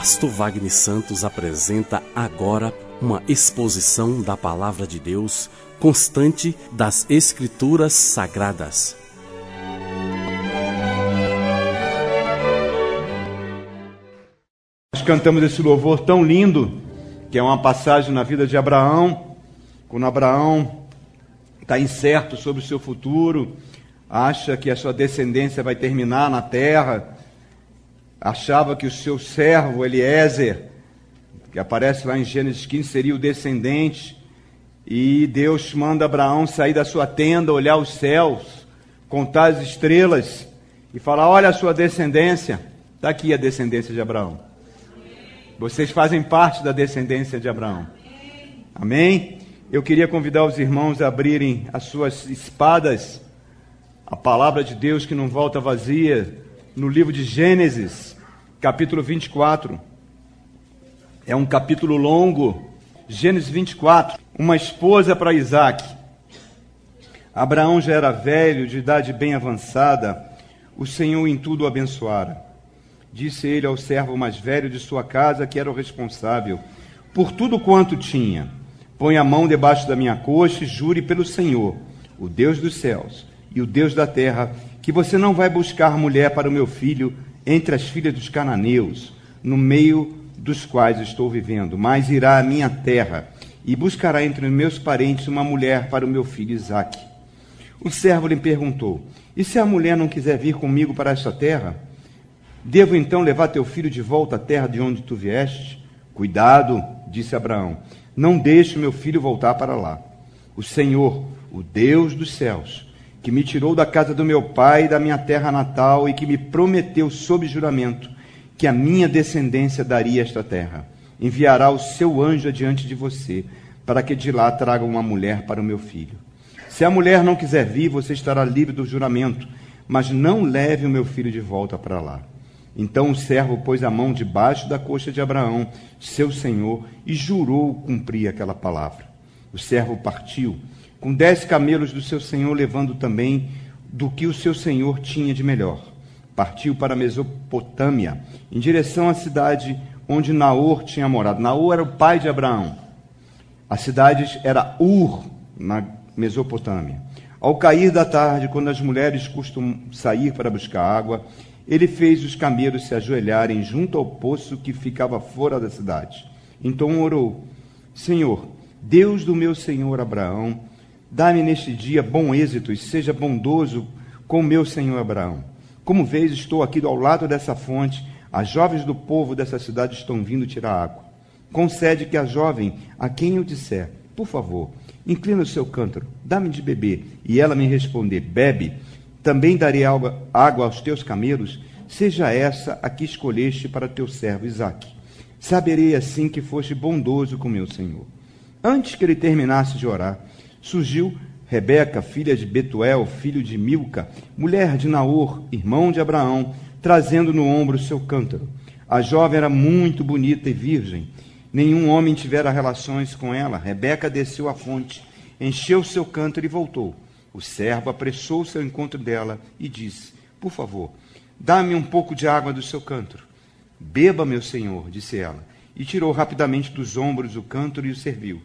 Pastor Wagner Santos apresenta agora uma exposição da palavra de Deus constante das Escrituras Sagradas. Nós cantamos esse louvor tão lindo, que é uma passagem na vida de Abraão, quando Abraão está incerto sobre o seu futuro, acha que a sua descendência vai terminar na terra, achava que o seu servo Eliezer, que aparece lá em Gênesis 15, seria o descendente, e Deus manda Abraão sair da sua tenda, olhar os céus, contar as estrelas e falar: Olha a sua descendência, está aqui a descendência de Abraão. Vocês fazem parte da descendência de Abraão. Amém? Eu queria convidar os irmãos a abrirem as suas espadas, a palavra de Deus que não volta vazia, no livro de Gênesis, capítulo 24. É um capítulo longo. Gênesis 24. Uma esposa para Isaac. Abraão já era velho, de idade bem avançada. O Senhor em tudo o abençoara. Disse ele ao servo mais velho de sua casa, que era o responsável, por tudo quanto tinha. Põe a mão debaixo da minha coxa e jure pelo Senhor, o Deus dos céus e o Deus da terra, que você não vai buscar mulher para o meu filho entre as filhas dos cananeus, no meio dos quais estou vivendo, mas irá à minha terra e buscará entre os meus parentes uma mulher para o meu filho Isaque. O servo lhe perguntou: E se a mulher não quiser vir comigo para esta terra? Devo então levar teu filho de volta à terra de onde tu vieste? Cuidado, disse Abraão, não deixe meu filho voltar para lá. O Senhor, o Deus dos céus, que me tirou da casa do meu pai e da minha terra natal e que me prometeu sob juramento que a minha descendência daria esta terra, enviará o seu anjo adiante de você, para que de lá traga uma mulher para o meu filho. Se a mulher não quiser vir, você estará livre do juramento, mas não leve o meu filho de volta para lá. Então o servo pôs a mão debaixo da coxa de Abraão, seu senhor, e jurou cumprir aquela palavra. O servo partiu, com dez camelos do seu senhor, levando também do que o seu senhor tinha de melhor. Partiu para a Mesopotâmia, em direção à cidade onde Naor tinha morado. Naor era o pai de Abraão. A cidade era Ur, na Mesopotâmia. Ao cair da tarde, quando as mulheres costumam sair para buscar água, ele fez os camelos se ajoelharem junto ao poço que ficava fora da cidade. Então orou: Senhor, Deus do meu senhor Abraão, dá-me neste dia bom êxito e seja bondoso com meu senhor Abraão. Como vês, estou aqui ao lado dessa fonte. As jovens do povo dessa cidade estão vindo tirar água. Concede que a jovem, a quem eu disser, por favor, inclina o seu cântaro, dá-me de beber, e ela me responder, bebe, também darei água, aos teus camelos, seja essa a que escolheste para teu servo Isaque. Saberei assim que foste bondoso com meu senhor. Antes que ele terminasse de orar, surgiu Rebeca, filha de Betuel, filho de Milca, mulher de Naor, irmão de Abraão, trazendo no ombro seu cântaro. A jovem era muito bonita e virgem. Nenhum homem tivera relações com ela. Rebeca desceu à fonte, encheu seu cântaro e voltou. O servo apressou-se ao encontro dela e disse: Por favor, dá-me um pouco de água do seu cântaro. Beba, meu senhor, disse ela, e tirou rapidamente dos ombros o cântaro e o serviu.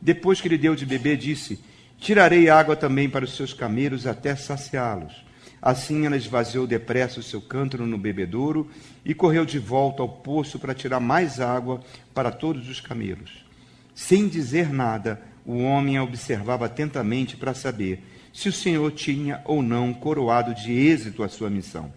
Depois que lhe deu de beber, disse: Tirarei água também para os seus camelos até saciá-los. Assim ela esvaziou depressa o seu cântaro no bebedouro e correu de volta ao poço para tirar mais água para todos os camelos. Sem dizer nada, o homem a observava atentamente para saber se o Senhor tinha ou não coroado de êxito a sua missão.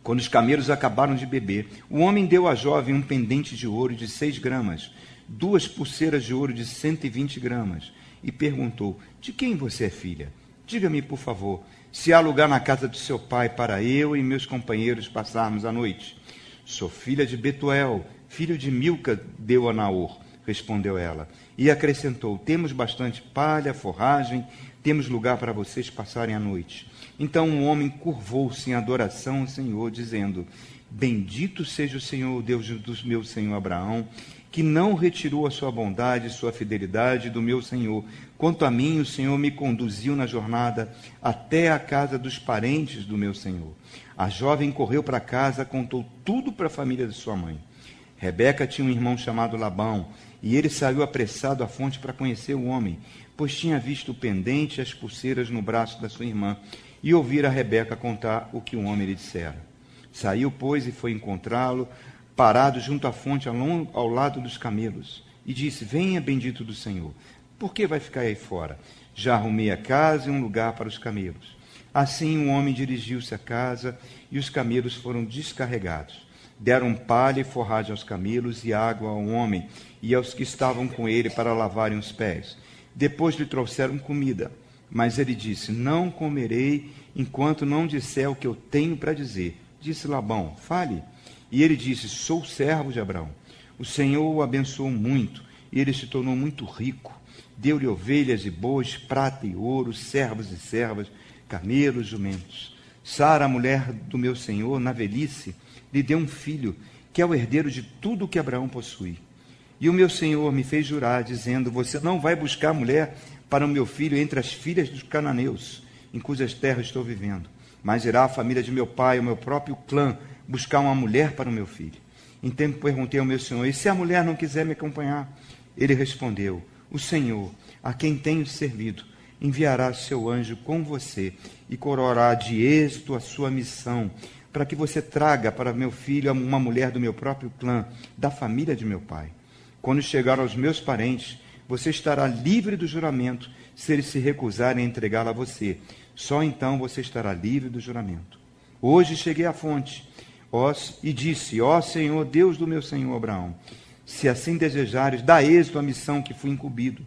Quando os camelos acabaram de beber, o homem deu à jovem um pendente de ouro de seis gramas, duas pulseiras de ouro de cento e vinte gramas, e perguntou: De quem você é filha? Diga-me, por favor, se há lugar na casa do seu pai para eu e meus companheiros passarmos a noite. Sou filha de Betuel, filho de Milca, deu a Naor, respondeu ela. E acrescentou: Temos bastante palha, forragem temos lugar para vocês passarem a noite. Então o homem curvou-se em adoração ao Senhor, dizendo: Bendito seja o Senhor, Deus do meu senhor Abraão, que não retirou a sua bondade e sua fidelidade do meu senhor. Quanto a mim, o Senhor me conduziu na jornada até a casa dos parentes do meu senhor. A jovem correu para casa, contou tudo para a família de sua mãe. Rebeca tinha um irmão chamado Labão, e ele saiu apressado à fonte para conhecer o homem, pois tinha visto o pendente e as pulseiras no braço da sua irmã, e ouvira Rebeca contar o que o homem lhe dissera. Saiu, pois, e foi encontrá-lo, parado junto à fonte, ao lado dos camelos, e disse: Venha, bendito do Senhor. Por que vai ficar aí fora? Já arrumei a casa e um lugar para os camelos. Assim o homem dirigiu-se à casa e os camelos foram descarregados. Deram palha e forragem aos camelos e água ao homem e aos que estavam com ele para lavarem os pés. Depois lhe trouxeram comida. Mas ele disse: Não comerei enquanto não disser o que eu tenho para dizer. Disse Labão: Fale. E ele disse: Sou servo de Abraão. O Senhor o abençoou muito e ele se tornou muito rico. Deu-lhe ovelhas e bois, prata e ouro, servos e servas camelos, jumentos. Sara, a mulher do meu senhor, na velhice, lhe deu um filho, que é o herdeiro de tudo o que Abraão possui. E o meu senhor me fez jurar, dizendo: Você não vai buscar mulher para o meu filho entre as filhas dos cananeus, em cujas terras estou vivendo, mas irá a família de meu pai, o meu próprio clã, buscar uma mulher para o meu filho. Então perguntei ao meu senhor: E se a mulher não quiser me acompanhar? Ele respondeu: O Senhor, a quem tenho servido, enviará seu anjo com você e coroará de êxito a sua missão, para que você traga para meu filho uma mulher do meu próprio clã, da família de meu pai. Quando chegar aos meus parentes, você estará livre do juramento se eles se recusarem a entregá-la a você. Só então você estará livre do juramento. Hoje cheguei à fonte ó, e disse: Ó Senhor, Deus do meu senhor Abraão, se assim desejares, dá êxito à missão que fui incumbido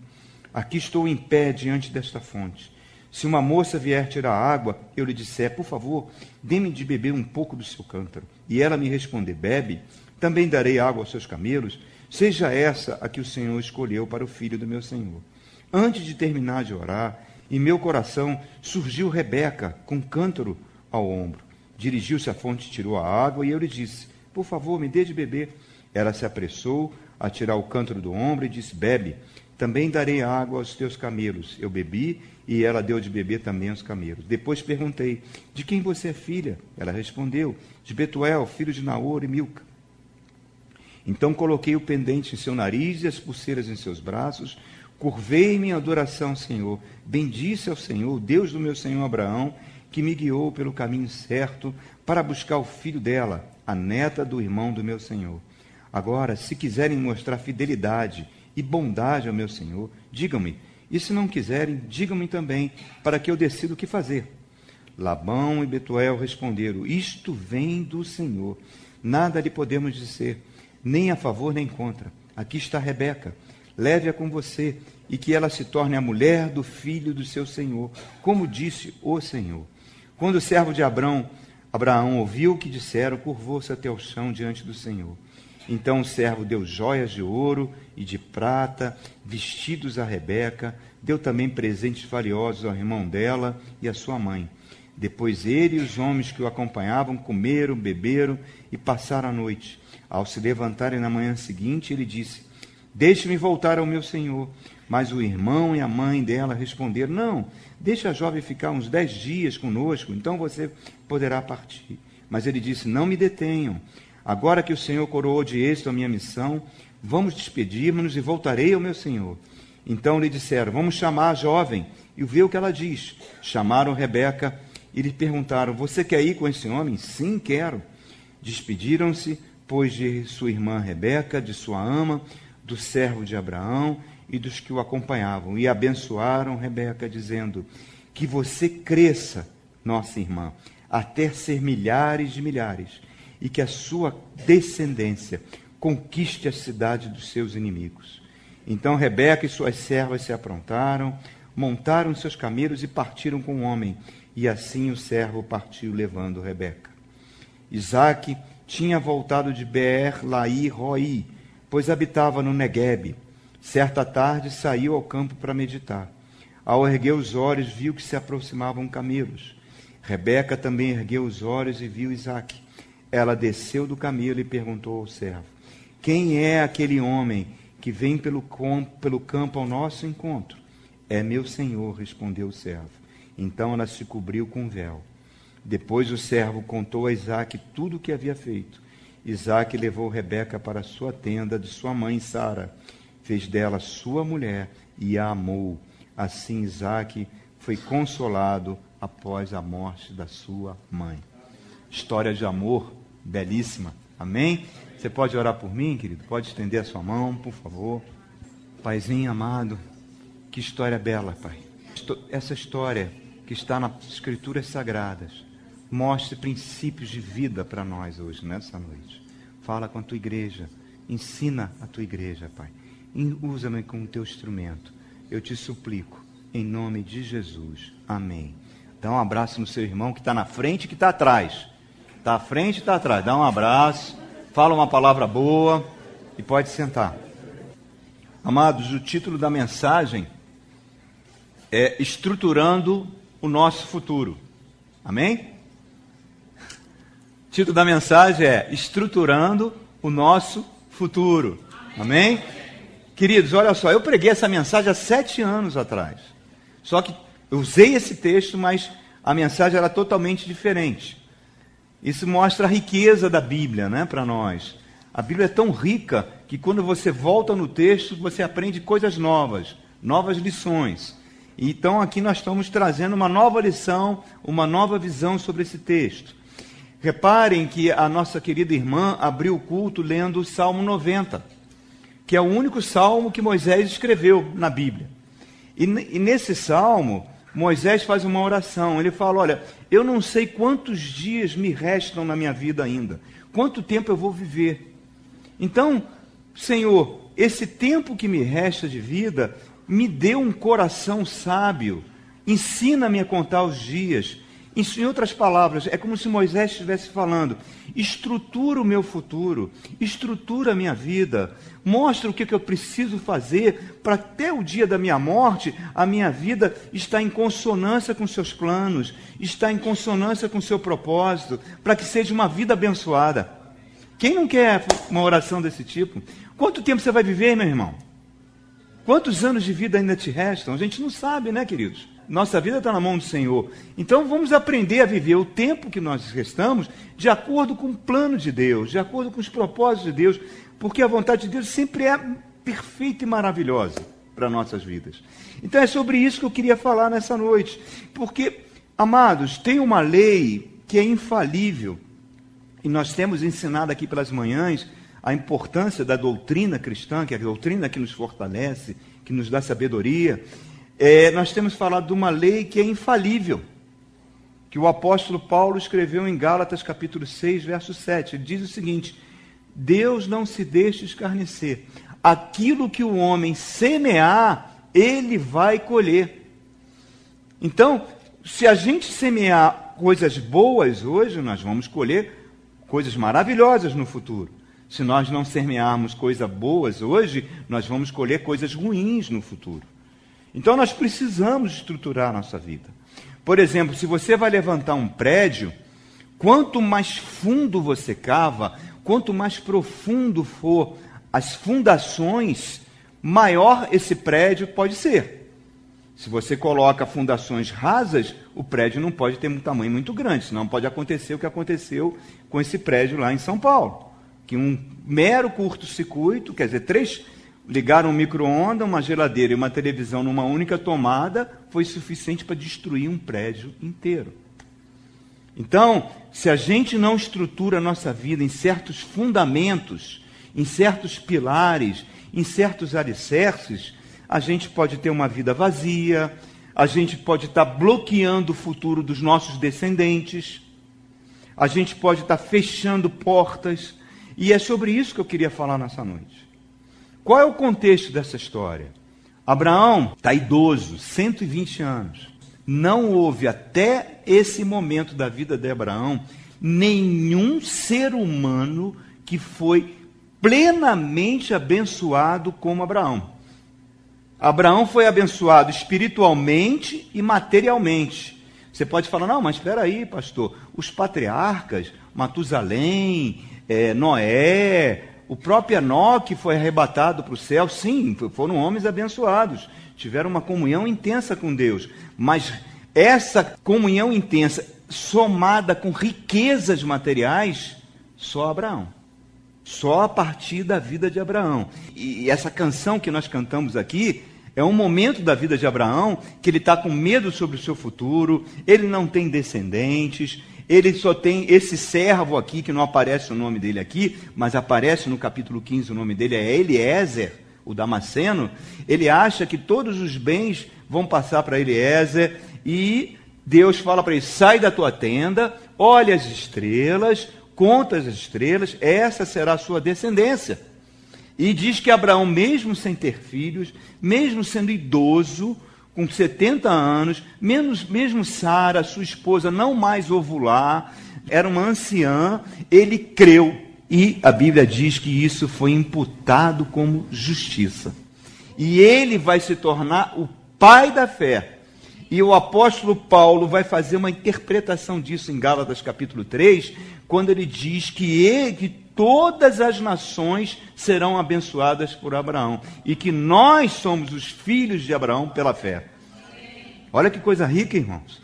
Aqui estou em pé diante desta fonte. Se uma moça vier tirar água, eu lhe disser, por favor, dê-me de beber um pouco do seu cântaro. E ela me responder, bebe, também darei água aos seus camelos. Seja essa a que o Senhor escolheu para o filho do meu Senhor. Antes de terminar de orar, em meu coração surgiu Rebeca com cântaro ao ombro. Dirigiu-se à fonte, tirou a água e eu lhe disse: Por favor, me dê de beber. Ela se apressou a tirar o cântaro do ombro e disse: Bebe. Também darei água aos teus camelos. Eu bebi e ela deu de beber também aos camelos. Depois perguntei: De quem você é filha? Ela respondeu: De Betuel, filho de Naor e Milca. Então coloquei o pendente em seu nariz e as pulseiras em seus braços. Curvei-me em adoração Senhor. Bendisse ao Senhor, Deus do meu senhor Abraão, que me guiou pelo caminho certo para buscar o filho dela, a neta do irmão do meu senhor. Agora, se quiserem mostrar fidelidade e bondade ao meu Senhor, digam-me. E se não quiserem, digam-me também, para que eu decida o que fazer. Labão e Betuel responderam: Isto vem do Senhor. Nada lhe podemos dizer, nem a favor nem contra. Aqui está Rebeca. Leve-a com você e que ela se torne a mulher do filho do seu Senhor, como disse o Senhor. Quando o servo de Abraão, Abraão ouviu o que disseram, curvou-se até o chão diante do Senhor. Então o servo deu joias de ouro e de prata, vestidos a Rebeca, deu também presentes valiosos ao irmão dela e à sua mãe. Depois ele e os homens que o acompanhavam comeram, beberam e passaram a noite. Ao se levantarem na manhã seguinte, ele disse: Deixe-me voltar ao meu senhor. Mas o irmão e a mãe dela responderam: Não, deixe a jovem ficar uns dez dias conosco, então você poderá partir. Mas ele disse: Não me detenham. Agora que o Senhor coroou de êxito a minha missão, vamos despedir-nos e voltarei ao meu Senhor. Então lhe disseram: Vamos chamar a jovem e ver o que ela diz. Chamaram Rebeca e lhe perguntaram: Você quer ir com esse homem? Sim, quero. Despediram-se, pois, de sua irmã Rebeca, de sua ama, do servo de Abraão e dos que o acompanhavam, e abençoaram Rebeca, dizendo: Que você cresça, nossa irmã, até ser milhares de milhares e que a sua descendência conquiste a cidade dos seus inimigos. Então Rebeca e suas servas se aprontaram, montaram seus camelos e partiram com o homem, e assim o servo partiu levando Rebeca. Isaac tinha voltado de Beer Laí Roi, pois habitava no Neguebe. Certa tarde saiu ao campo para meditar. Ao erguer os olhos, viu que se aproximavam camelos. Rebeca também ergueu os olhos e viu Isaac ela desceu do camelo e perguntou ao servo: Quem é aquele homem que vem pelo, pelo campo ao nosso encontro? É meu senhor, respondeu o servo. Então ela se cobriu com véu. Depois o servo contou a Isaac tudo o que havia feito. Isaac levou Rebeca para a sua tenda de sua mãe Sara, fez dela sua mulher e a amou. Assim Isaac foi consolado após a morte da sua mãe. História de amor belíssima. Amém? Você pode orar por mim, querido? Pode estender a sua mão, por favor. Paizinho amado, que história bela, Pai. Essa história que está nas Escrituras Sagradas mostre princípios de vida para nós hoje, nessa noite. Fala com a tua igreja, ensina a tua igreja, Pai. Usa-me como teu instrumento. Eu te suplico, em nome de Jesus. Amém. Dá um abraço no seu irmão que está na frente e que está atrás. Está à frente e está atrás. Dá um abraço, fala uma palavra boa e pode sentar. Amados, o título da mensagem é Estruturando o Nosso Futuro. Amém? O título da mensagem é Estruturando o Nosso Futuro. Amém? Queridos, olha só, eu preguei essa mensagem há sete anos atrás. Só que eu usei esse texto, mas a mensagem era totalmente diferente. Isso mostra a riqueza da Bíblia né, para nós. A Bíblia é tão rica que quando você volta no texto, você aprende coisas novas, novas lições. Então aqui nós estamos trazendo uma nova lição, uma nova visão sobre esse texto. Reparem que a nossa querida irmã abriu o culto lendo o Salmo 90, que é o único salmo que Moisés escreveu na Bíblia. E, e nesse salmo, Moisés faz uma oração. Ele fala: Olha, eu não sei quantos dias me restam na minha vida ainda, quanto tempo eu vou viver. Então, Senhor, esse tempo que me resta de vida, me dê um coração sábio, ensina-me a contar os dias em outras palavras, é como se Moisés estivesse falando: estrutura o meu futuro, estrutura a minha vida, mostra o que, eu preciso fazer para até o dia da minha morte a minha vida está em consonância com seus planos, está em consonância com seu propósito, para que seja uma vida abençoada. Quem não quer uma oração desse tipo? Quanto tempo você vai viver, meu irmão? Quantos anos de vida ainda te restam? A gente não sabe, né, queridos? Nossa vida está na mão do Senhor. Então vamos aprender a viver o tempo que nós restamos de acordo com o plano de Deus, de acordo com os propósitos de Deus, porque a vontade de Deus sempre é perfeita e maravilhosa para nossas vidas. Então é sobre isso que eu queria falar nessa noite. Porque, amados, tem uma lei que é infalível, e nós temos ensinado aqui pelas manhãs a importância da doutrina cristã, que é a doutrina que nos fortalece, que nos dá sabedoria é, nós temos falado de uma lei que é infalível, que o apóstolo Paulo escreveu em Gálatas capítulo 6, verso 7. Ele diz o seguinte: Deus não se deixa escarnecer. Aquilo que o homem semear, ele vai colher. Então, se a gente semear coisas boas hoje, nós vamos colher coisas maravilhosas no futuro. Se nós não semearmos coisas boas hoje, nós vamos colher coisas ruins no futuro. Então nós precisamos estruturar a nossa vida. Por exemplo, se você vai levantar um prédio, quanto mais fundo você cava, quanto mais profundo for as fundações, maior esse prédio pode ser. Se você coloca fundações rasas, o prédio não pode ter um tamanho muito grande, senão pode acontecer o que aconteceu com esse prédio lá em São Paulo. Que um mero curto-circuito, quer dizer, três, Ligar um micro-ondas, uma geladeira e uma televisão numa única tomada foi suficiente para destruir um prédio inteiro. Então, se a gente não estrutura a nossa vida em certos fundamentos, em certos pilares, em certos alicerces, a gente pode ter uma vida vazia, a gente pode estar bloqueando o futuro dos nossos descendentes, a gente pode estar fechando portas, e é sobre isso que eu queria falar nessa noite. Qual é o contexto dessa história? Abraão está idoso, 120 anos. Não houve até esse momento da vida de Abraão nenhum ser humano que foi plenamente abençoado como Abraão. Abraão foi abençoado espiritualmente e materialmente. Você pode falar, não, mas espera aí, pastor, os patriarcas, Matusalém, é, Noé, O próprio Enoque foi arrebatado para o céu. Sim, foram homens abençoados. Tiveram uma comunhão intensa com Deus. Mas essa comunhão intensa, somada com riquezas materiais, só Abraão. Só a partir da vida de Abraão. E essa canção que nós cantamos aqui é um momento da vida de Abraão que ele está com medo sobre o seu futuro, ele não tem descendentes, ele só tem esse servo aqui, que não aparece o nome dele aqui, mas aparece no capítulo 15 o nome dele, é Eliezer, o Damasceno. Ele acha que todos os bens vão passar para Eliezer e Deus fala para ele: sai da tua tenda, olha as estrelas, conta as estrelas, essa será a sua descendência. E diz que Abraão, mesmo sem ter filhos, mesmo sendo idoso, com 70 anos, menos, mesmo Sara, sua esposa, não mais ovular, era uma anciã, ele creu. E a Bíblia diz que isso foi imputado como justiça. E ele vai se tornar o pai da fé. E o apóstolo Paulo vai fazer uma interpretação disso em Gálatas capítulo 3, quando ele diz que, ele, que todas as nações serão abençoadas por Abraão e que nós somos os filhos de Abraão pela fé. Olha que coisa rica, irmãos.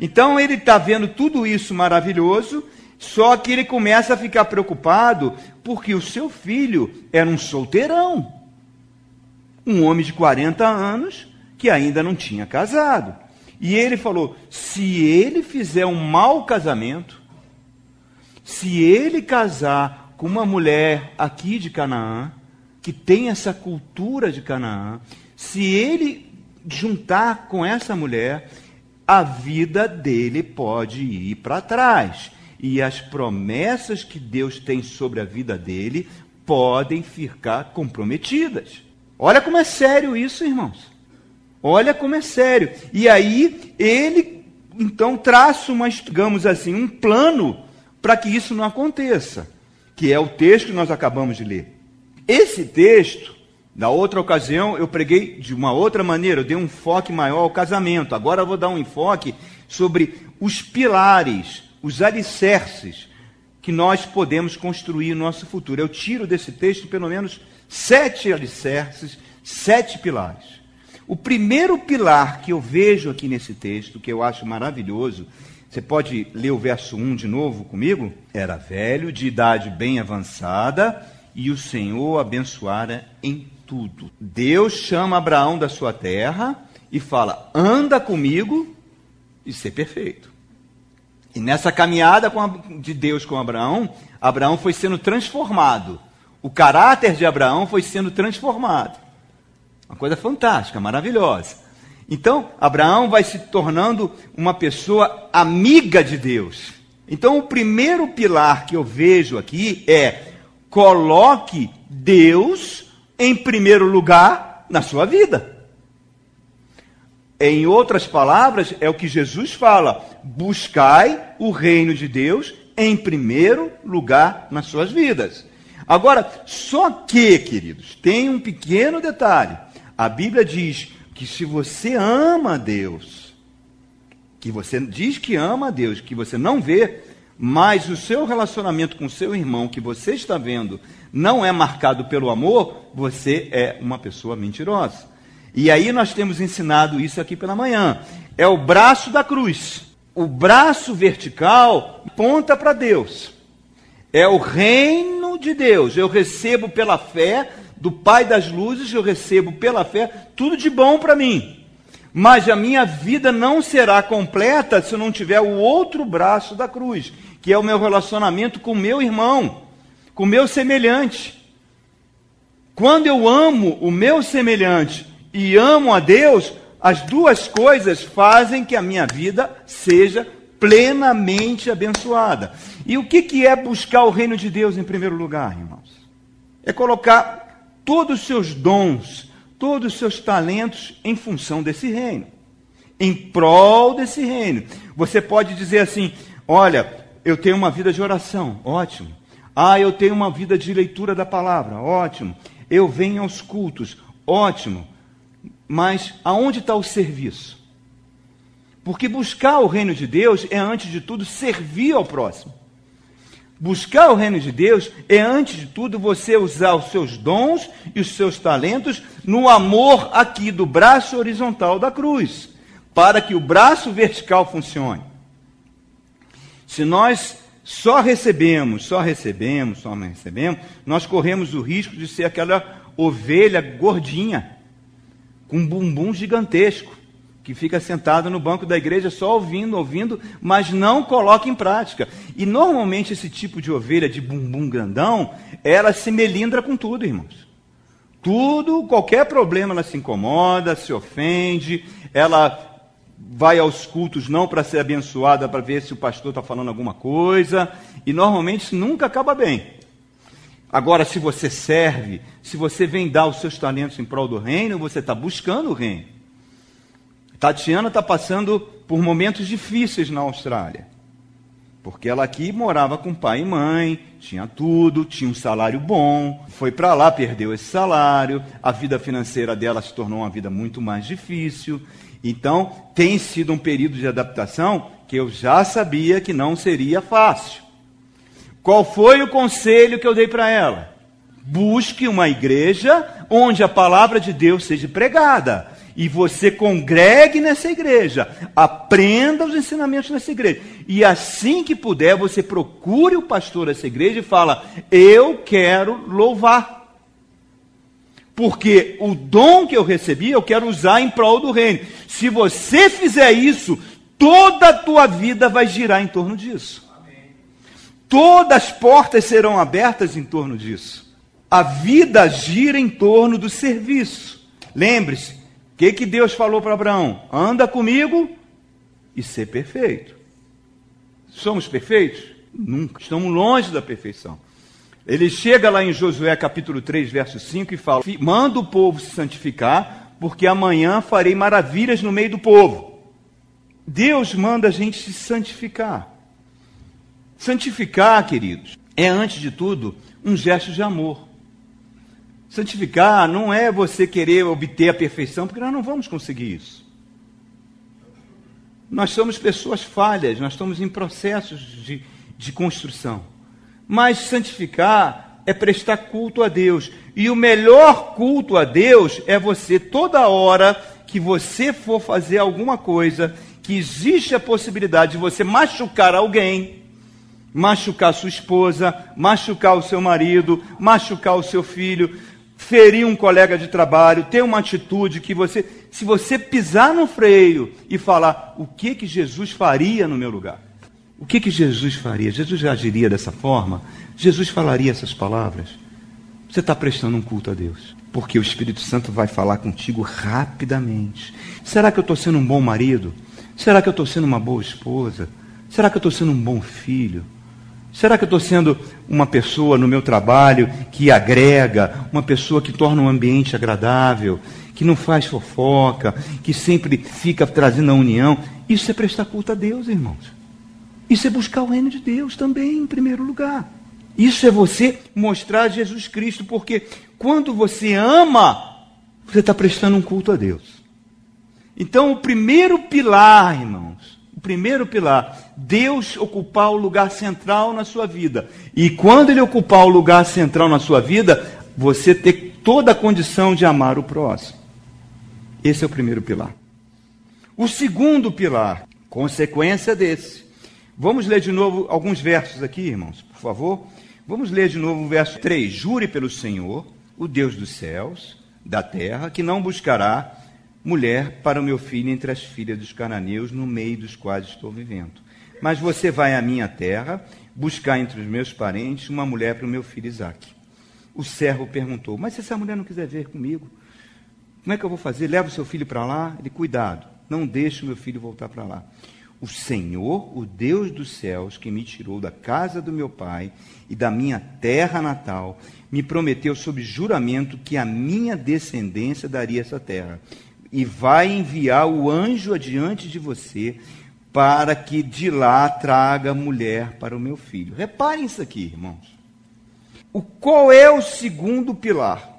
Então ele está vendo tudo isso maravilhoso, só que ele começa a ficar preocupado porque o seu filho era um solteirão, um homem de 40 anos que ainda não tinha casado. E ele falou: se ele fizer um mau casamento, se ele casar com uma mulher aqui de Canaã, que tem essa cultura de Canaã, se ele juntar com essa mulher, a vida dele pode ir para trás. E as promessas que Deus tem sobre a vida dele podem ficar comprometidas. Olha como é sério isso, irmãos. Olha como é sério. E aí ele então traça uma, digamos assim, um plano para que isso não aconteça, que é o texto que nós acabamos de ler. Esse texto, na outra ocasião, eu preguei de uma outra maneira, eu dei um enfoque maior ao casamento. Agora eu vou dar um enfoque sobre os pilares, os alicerces que nós podemos construir no nosso futuro. Eu tiro desse texto pelo menos sete alicerces, sete pilares. O primeiro pilar que eu vejo aqui nesse texto, que eu acho maravilhoso, você pode ler o verso 1 de novo comigo? Era velho, de idade bem avançada, e o Senhor abençoara em tudo. Deus chama Abraão da sua terra e fala: anda comigo e ser perfeito. E nessa caminhada de Deus com Abraão, Abraão foi sendo transformado. O caráter de Abraão foi sendo transformado. Uma coisa fantástica, maravilhosa. Então, Abraão vai se tornando uma pessoa amiga de Deus. Então, o primeiro pilar que eu vejo aqui é: coloque Deus em primeiro lugar na sua vida. Em outras palavras, é o que Jesus fala: buscai o reino de Deus em primeiro lugar nas suas vidas. Agora, só que, queridos, tem um pequeno detalhe. A Bíblia diz que se você ama a Deus, que você diz que ama a Deus, que você não vê, mas o seu relacionamento com seu irmão que você está vendo não é marcado pelo amor, você é uma pessoa mentirosa. E aí nós temos ensinado isso aqui pela manhã. É o braço da cruz. O braço vertical ponta para Deus. É o reino de Deus. Eu recebo pela fé do Pai das luzes, eu recebo pela fé tudo de bom para mim. Mas a minha vida não será completa se eu não tiver o outro braço da cruz, que é o meu relacionamento com meu irmão, com meu semelhante. Quando eu amo o meu semelhante e amo a Deus, as duas coisas fazem que a minha vida seja plenamente abençoada. E o que, que é buscar o reino de Deus em primeiro lugar, irmãos? É colocar todos os seus dons, todos os seus talentos em função desse reino, em prol desse reino. Você pode dizer assim: olha, eu tenho uma vida de oração, ótimo. Ah, eu tenho uma vida de leitura da palavra, ótimo. Eu venho aos cultos, ótimo. Mas aonde está o serviço? Porque buscar o reino de Deus é, antes de tudo, servir ao próximo. Buscar o reino de Deus é, antes de tudo, você usar os seus dons e os seus talentos no amor aqui do braço horizontal da cruz, para que o braço vertical funcione. Se nós só recebemos, só recebemos, só recebemos, nós corremos o risco de ser aquela ovelha gordinha, com um bumbum gigantesco, que fica sentado no banco da igreja só ouvindo, ouvindo, mas não coloca em prática. E normalmente esse tipo de ovelha de bumbum grandão, ela se melindra com tudo, irmãos. Tudo, qualquer problema ela se incomoda, se ofende, ela vai aos cultos não para ser abençoada, para ver se o pastor está falando alguma coisa, e normalmente isso nunca acaba bem. Agora, se você serve, se você vem dar os seus talentos em prol do reino, você está buscando o reino. Tatiana está passando por momentos difíceis na Austrália. Porque ela aqui morava com pai e mãe, tinha tudo, tinha um salário bom, foi para lá, perdeu esse salário, a vida financeira dela se tornou uma vida muito mais difícil. Então, tem sido um período de adaptação que eu já sabia que não seria fácil. Qual foi o conselho que eu dei para ela? Busque uma igreja onde a palavra de Deus seja pregada. E você congregue nessa igreja, aprenda os ensinamentos nessa igreja. E assim que puder, você procure o pastor dessa igreja e fala: Eu quero louvar. Porque o dom que eu recebi, eu quero usar em prol do reino. Se você fizer isso, toda a tua vida vai girar em torno disso. Todas as portas serão abertas em torno disso. A vida gira em torno do serviço. Lembre-se, o que, que Deus falou para Abraão? Anda comigo e ser perfeito. Somos perfeitos? Nunca. Estamos longe da perfeição. Ele chega lá em Josué capítulo 3, verso 5 e fala: Manda o povo se santificar, porque amanhã farei maravilhas no meio do povo. Deus manda a gente se santificar. Santificar, queridos, é antes de tudo um gesto de amor. Santificar não é você querer obter a perfeição, porque nós não vamos conseguir isso. Nós somos pessoas falhas, nós estamos em processos de, de construção. Mas santificar é prestar culto a Deus. E o melhor culto a Deus é você, toda hora que você for fazer alguma coisa, que existe a possibilidade de você machucar alguém, machucar sua esposa, machucar o seu marido, machucar o seu filho, ferir um colega de trabalho, ter uma atitude que você, se você pisar no freio e falar o que que Jesus faria no meu lugar, o que, que Jesus faria? Jesus agiria dessa forma? Jesus falaria essas palavras? Você está prestando um culto a Deus. Porque o Espírito Santo vai falar contigo rapidamente. Será que eu estou sendo um bom marido? Será que eu estou sendo uma boa esposa? Será que eu estou sendo um bom filho? Será que eu estou sendo uma pessoa no meu trabalho que agrega, uma pessoa que torna o um ambiente agradável, que não faz fofoca, que sempre fica trazendo a união? Isso é prestar culto a Deus, irmãos. Isso é buscar o reino de Deus também, em primeiro lugar. Isso é você mostrar Jesus Cristo, porque quando você ama, você está prestando um culto a Deus. Então, o primeiro pilar, irmãos, primeiro pilar, Deus ocupar o lugar central na sua vida. E quando Ele ocupar o lugar central na sua vida, você ter toda a condição de amar o próximo. Esse é o primeiro pilar. O segundo pilar, consequência desse, Vamos ler de novo alguns versos aqui, irmãos, por favor. Vamos ler de novo o verso 3. Jure pelo Senhor, o Deus dos céus, da terra, que não buscará mulher para o meu filho entre as filhas dos cananeus, no meio dos quais estou vivendo. Mas você vai à minha terra buscar entre os meus parentes uma mulher para o meu filho Isaque. O servo perguntou: Mas se essa mulher não quiser ver comigo, como é que eu vou fazer? Leva o seu filho para lá? Ele, cuidado, não deixe o meu filho voltar para lá. O Senhor, o Deus dos céus, que me tirou da casa do meu pai e da minha terra natal, me prometeu sob juramento que a minha descendência daria essa terra. E vai enviar o anjo adiante de você para que de lá traga mulher para o meu filho. Reparem isso aqui, irmãos. O qual é o segundo pilar?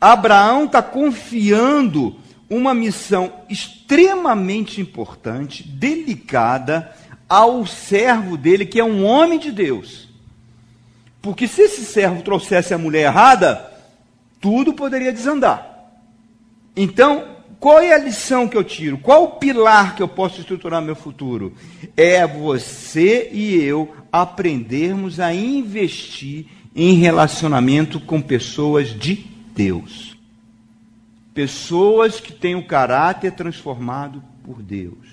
Abraão está confiando uma missão extremamente importante, delicada, ao servo dele, que é um homem de Deus. Porque se esse servo trouxesse a mulher errada, tudo poderia desandar. Então, qual é a lição que eu tiro? Qual o pilar que eu posso estruturar meu futuro? É você e eu aprendermos a investir em relacionamento com pessoas de Deus. Pessoas que têm o caráter transformado por Deus.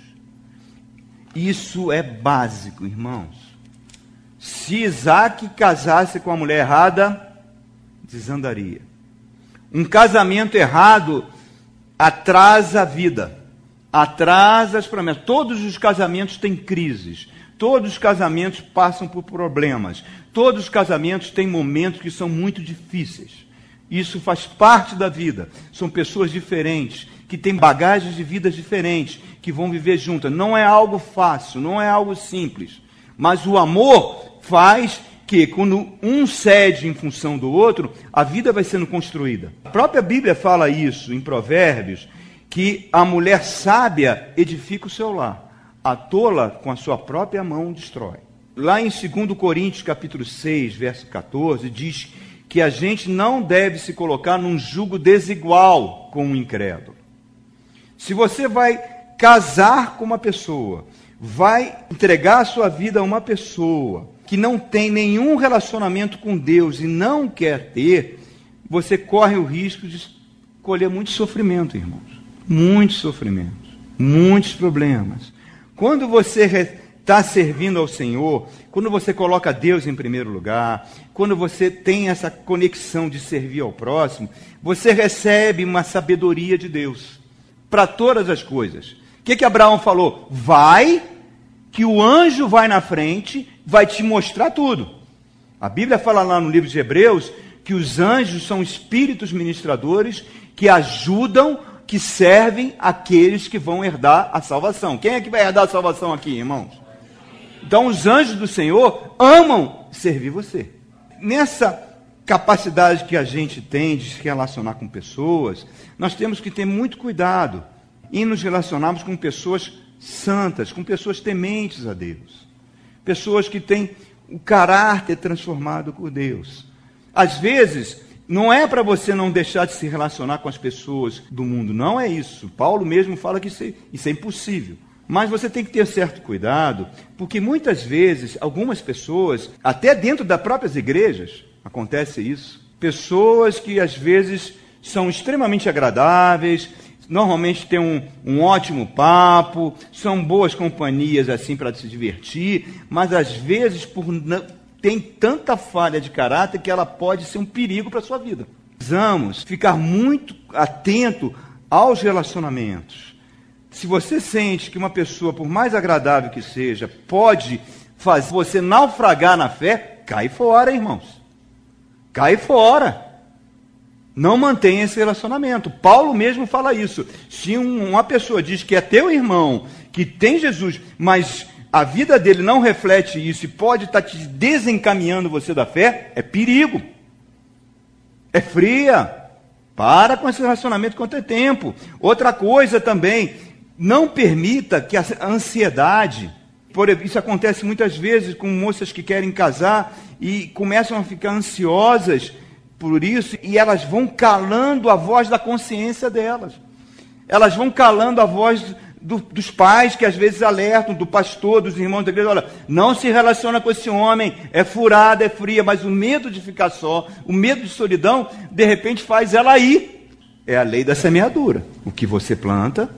Isso é básico, irmãos. Se Isaac casasse com a mulher errada, desandaria. Um casamento errado atrasa a vida, atrasa as promessas. Todos os casamentos têm crises, todos os casamentos passam por problemas, todos os casamentos têm momentos que são muito difíceis. Isso faz parte da vida. São pessoas diferentes, que têm bagagens de vidas diferentes, que vão viver juntas. Não é algo fácil, não é algo simples. Mas o amor faz quando um cede em função do outro, a vida vai sendo construída. A própria Bíblia fala isso em Provérbios, que a mulher sábia edifica o seu lar, a tola com a sua própria mão destrói. Lá em 2 Coríntios capítulo 6, verso 14, diz que a gente não deve se colocar num jugo desigual com o incrédulo. Se você vai casar com uma pessoa, vai entregar a sua vida a uma pessoa que não tem nenhum relacionamento com Deus e não quer ter, você corre o risco de colher muito sofrimento, irmãos. Muitos sofrimentos, muitos problemas. Quando você está servindo ao Senhor, quando você coloca Deus em primeiro lugar, quando você tem essa conexão de servir ao próximo, você recebe uma sabedoria de Deus para todas as coisas. O que, que Abraão falou? Vai, que o anjo vai na frente, vai te mostrar tudo. A Bíblia fala lá no livro de Hebreus que os anjos são espíritos ministradores que ajudam, que servem aqueles que vão herdar a salvação. Quem é que vai herdar a salvação aqui, irmãos? Então, os anjos do Senhor amam servir você. Nessa capacidade que a gente tem de se relacionar com pessoas, nós temos que ter muito cuidado em nos relacionarmos com pessoas santas, com pessoas tementes a Deus, pessoas que têm o caráter transformado por Deus. Às vezes, não é para você não deixar de se relacionar com as pessoas do mundo, não é isso. Paulo mesmo fala que isso é, isso é impossível. Mas você tem que ter certo cuidado, porque muitas vezes algumas pessoas, até dentro das próprias igrejas, acontece isso. Pessoas que às vezes são extremamente agradáveis, normalmente têm um, um ótimo papo, são boas companhias assim para se divertir, mas às vezes por tem tanta falha de caráter que ela pode ser um perigo para a sua vida. Precisamos ficar muito atento aos relacionamentos. Se você sente que uma pessoa, por mais agradável que seja, pode fazer você naufragar na fé, cai fora, irmãos. Cai fora. Não mantenha esse relacionamento. Paulo mesmo fala isso. Se uma pessoa diz que é teu irmão, que tem Jesus, mas a vida dele não reflete isso e pode estar te desencaminhando você da fé, é perigo. É fria. Para com esse relacionamento quanto é tempo. Outra coisa também, não permita que a ansiedade, por, isso acontece muitas vezes com moças que querem casar e começam a ficar ansiosas por isso e elas vão calando a voz da consciência delas. Elas vão calando a voz do, dos pais que às vezes alertam, do pastor, dos irmãos da igreja, olha, não se relaciona com esse homem, é furada, é fria, mas o medo de ficar só, o medo de solidão, de repente faz ela ir. É a lei da semeadura. O que você planta,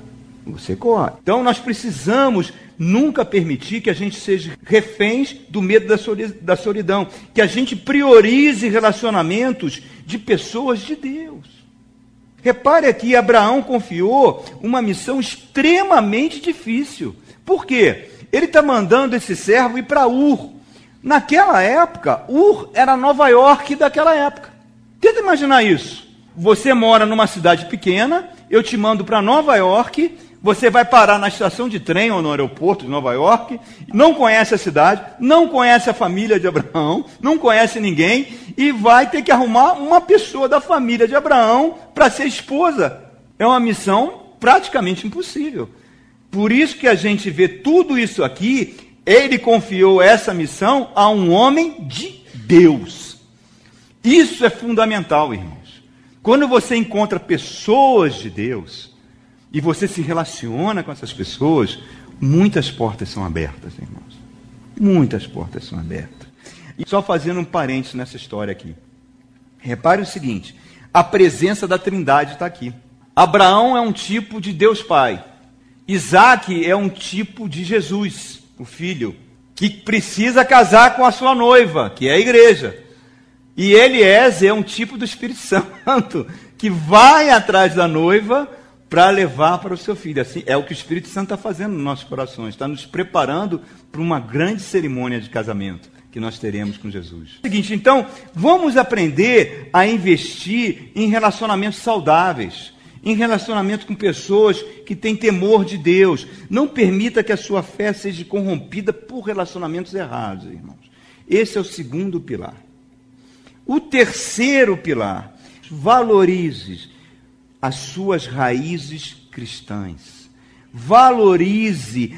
você colhe. Então nós precisamos nunca permitir que a gente seja reféns do medo da solidão, que a gente priorize relacionamentos de pessoas de Deus. Repare aqui, Abraão confiou uma missão extremamente difícil. Por quê? Ele está mandando esse servo ir para Ur. Naquela época, Ur era Nova York daquela época. Tenta imaginar isso. Você mora numa cidade pequena, eu te mando para Nova York você vai parar na estação de trem ou no aeroporto de Nova York, não conhece a cidade, não conhece a família de Abraão, não conhece ninguém e vai ter que arrumar uma pessoa da família de Abraão para ser esposa. É uma missão praticamente impossível. Por isso que a gente vê tudo isso aqui, ele confiou essa missão a um homem de Deus. Isso é fundamental, irmãos. Quando você encontra pessoas de Deus e você se relaciona com essas pessoas, muitas portas são abertas, irmãos. Muitas portas são abertas. E só fazendo um parênteses nessa história aqui. Repare o seguinte: a presença da Trindade está aqui. Abraão é um tipo de Deus Pai. Isaac é um tipo de Jesus, o filho, que precisa casar com a sua noiva, que é a igreja. E Eliezer é um tipo do Espírito Santo, que vai atrás da noiva para levar para o seu filho. Assim, é o que o Espírito Santo está fazendo nos nossos corações, está nos preparando para uma grande cerimônia de casamento que nós teremos com Jesus. Seguinte, então, vamos aprender a investir em relacionamentos saudáveis, em relacionamento com pessoas que têm temor de Deus. Não permita que a sua fé seja corrompida por relacionamentos errados, irmãos. Esse é o segundo pilar. O terceiro pilar, valorize as suas raízes cristãs. Valorize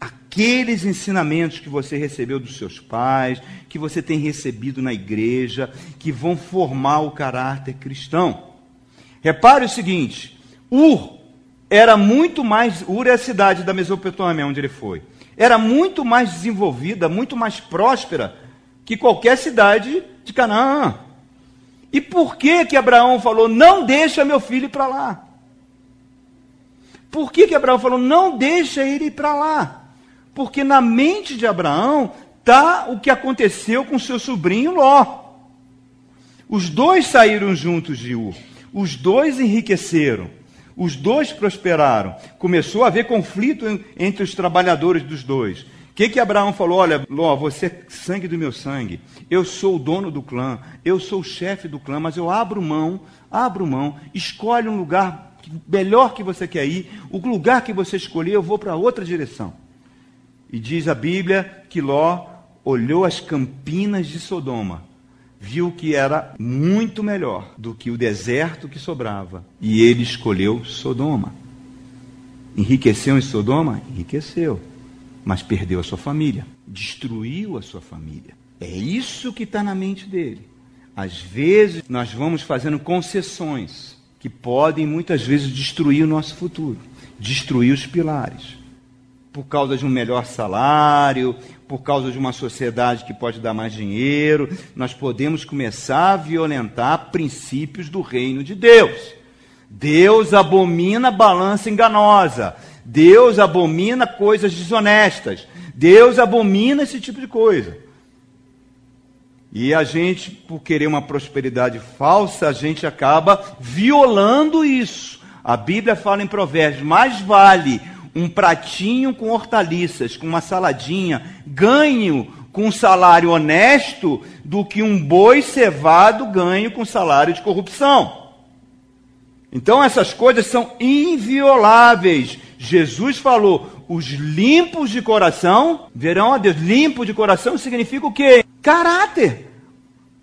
aqueles ensinamentos que você recebeu dos seus pais, que você tem recebido na igreja, que vão formar o caráter cristão. Repare o seguinte: Ur era muito mais. Ur é a cidade da Mesopotâmia onde ele foi. Era muito mais desenvolvida, muito mais próspera que qualquer cidade de Canaã. E por que que Abraão falou: "Não deixa meu filho ir para lá"? Por que que Abraão falou: "Não deixa ele ir para lá"? Porque na mente de Abraão está o que aconteceu com seu sobrinho Ló. Os dois saíram juntos de Ur. Os dois enriqueceram. Os dois prosperaram. Começou a haver conflito entre os trabalhadores dos dois que, que Abraão falou? Olha, Ló, você é sangue do meu sangue. Eu sou o dono do clã. Eu sou o chefe do clã, mas eu abro mão, abro mão, escolhe um lugar melhor que você quer ir. O lugar que você escolher, eu vou para outra direção. E diz a Bíblia que Ló olhou as campinas de Sodoma, viu que era muito melhor do que o deserto que sobrava, e ele escolheu Sodoma. Enriqueceu em Sodoma? Enriqueceu mas perdeu a sua família, destruiu a sua família. É isso que está na mente dele. Às vezes nós vamos fazendo concessões que podem muitas vezes destruir o nosso futuro, destruir os pilares. Por causa de um melhor salário, por causa de uma sociedade que pode dar mais dinheiro, nós podemos começar a violentar princípios do reino de Deus. Deus abomina balança enganosa. Deus abomina coisas desonestas. Deus abomina esse tipo de coisa. E a gente, por querer uma prosperidade falsa, a gente acaba violando isso. A Bíblia fala em Provérbios: mais vale um pratinho com hortaliças, com uma saladinha, ganho com um salário honesto, do que um boi cevado ganho com salário de corrupção. Então essas coisas são invioláveis. Jesus falou: os limpos de coração verão a Deus. Limpo de coração significa o quê? Caráter.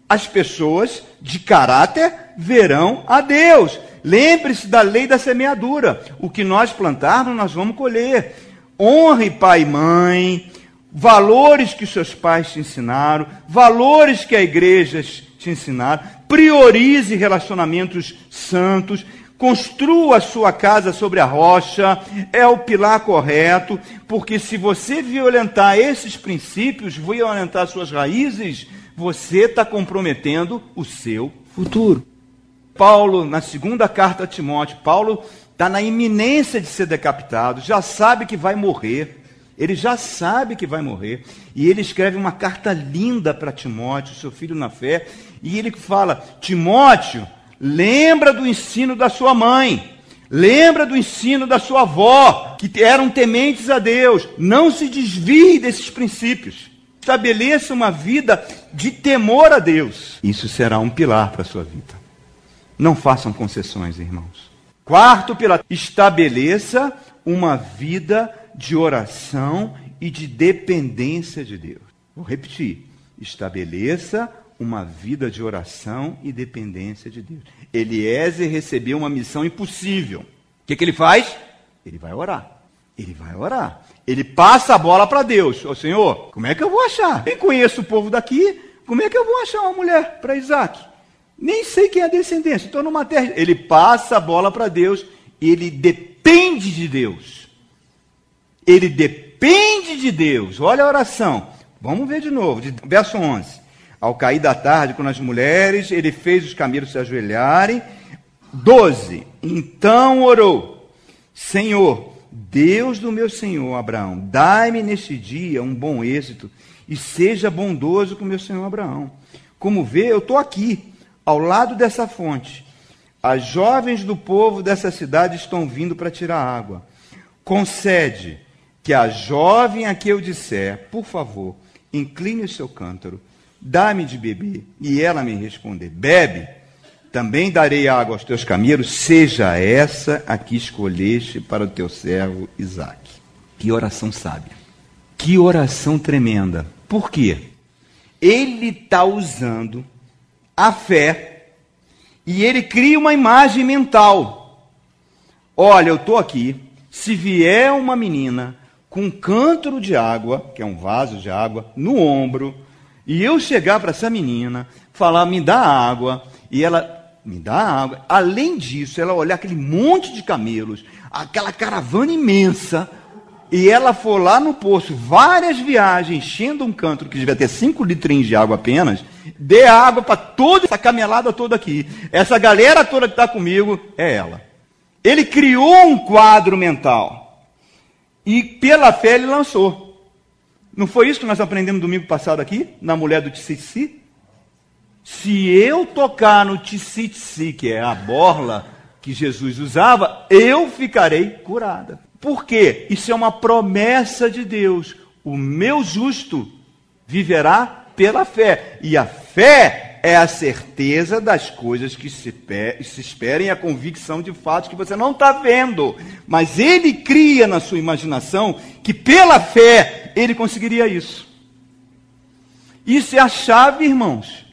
As pessoas de caráter verão a Deus. Lembre-se da lei da semeadura. O que nós plantarmos, nós vamos colher. Honre pai e mãe, valores que seus pais te ensinaram, valores que a igreja te ensinaram, priorize relacionamentos santos, Construa a sua casa sobre a rocha, é o pilar correto, porque se você violentar esses princípios, violentar suas raízes, você está comprometendo o seu futuro. Paulo, na segunda carta a Timóteo, Paulo está na iminência de ser decapitado, já sabe que vai morrer, ele já sabe que vai morrer, e ele escreve uma carta linda para Timóteo, seu filho na fé, e ele fala: Timóteo, Lembra do ensino da sua mãe. Lembra do ensino da sua avó, que eram tementes a Deus. Não se desvie desses princípios. Estabeleça uma vida de temor a Deus. Isso será um pilar para a sua vida. Não façam concessões, irmãos. Quarto pilar: estabeleça uma vida de oração e de dependência de Deus. Vou repetir: estabeleça uma vida de oração e dependência de Deus. Eliezer recebeu uma missão impossível. O que, que ele faz? Ele vai orar. Ele vai orar. Ele passa a bola para Deus. Ô Senhor, como é que eu vou achar? Eu conheço o povo daqui, Como é que eu vou achar uma mulher para Isaac? Nem sei quem é a descendência, estou numa terra. Ele passa a bola para Deus ele depende de Deus. Ele depende de Deus. Olha a oração. Vamos ver de novo, de verso 11. Ao cair da tarde, com as mulheres, ele fez os camelos se ajoelharem. 12. Então orou: Senhor, Deus do meu senhor Abraão, dai-me neste dia um bom êxito e seja bondoso com meu senhor Abraão. Como vê, eu estou aqui, ao lado dessa fonte. As jovens do povo dessa cidade estão vindo para tirar água. Concede que a jovem a que eu disser, por favor, incline o seu cântaro, dá-me de beber, e ela me responder, bebe, também darei água aos teus camelos, seja essa a que escolheste para o teu servo Isaac. Que oração sábia. Que oração tremenda. Por quê? Ele está usando a fé e ele cria uma imagem mental. Olha, eu estou aqui. Se vier uma menina com um cântaro de água, que é um vaso de água, no ombro, e eu chegar para essa menina, falar, me dá água, e ela me dá água. Além disso, ela olhar aquele monte de camelos, aquela caravana imensa, e ela for lá no poço, várias viagens, enchendo um canto que devia ter cinco litrinhos de água apenas, dê água para toda essa camelada toda aqui. Essa galera toda que está comigo é ela. Ele criou um quadro mental. E pela fé ele lançou. Não foi isso que nós aprendemos domingo passado aqui, na mulher do Tissisi? Se eu tocar no Tissisi, que é a borla que Jesus usava, eu ficarei curada. Por quê? Isso é uma promessa de Deus. O meu justo viverá pela fé. E a fé é a certeza das coisas que se, se esperam e a convicção de fatos que você não está vendo. Mas ele cria na sua imaginação que pela fé ele conseguiria isso. Isso é a chave, irmãos.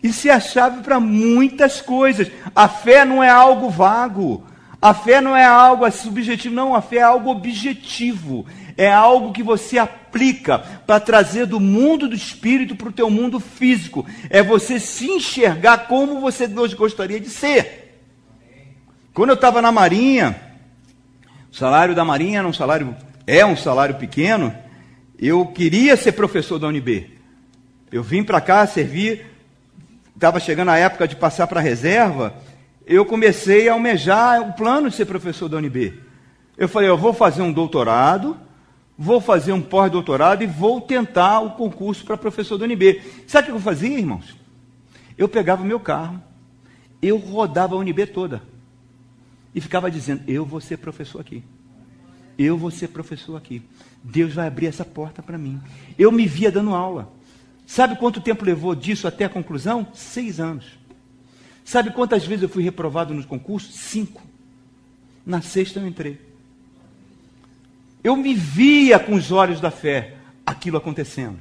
Isso é a chave para muitas coisas. A fé não é algo vago. A fé não é algo subjetivo, não, a fé é algo objetivo. É algo que você aplica para trazer do mundo do espírito para o teu mundo físico. É você se enxergar como você hoje gostaria de ser. Quando eu estava na Marinha, o salário da Marinha era um salário, é um salário pequeno. Eu queria ser professor da UNB. Eu vim para cá servir, estava chegando a época de passar para a reserva eu comecei a almejar o plano de ser professor da UNB. Eu falei, eu vou fazer um doutorado, vou fazer um pós-doutorado e vou tentar o concurso para professor da UNB. Sabe o que eu fazia, irmãos? Eu pegava o meu carro, eu rodava a UNB toda e ficava dizendo: Eu vou ser professor aqui. Eu vou ser professor aqui. Deus vai abrir essa porta para mim. Eu me via dando aula. Sabe quanto tempo levou disso até a conclusão? Seis anos. Sabe quantas vezes eu fui reprovado nos concursos? Cinco. Na sexta eu entrei. Eu me via com os olhos da fé aquilo acontecendo.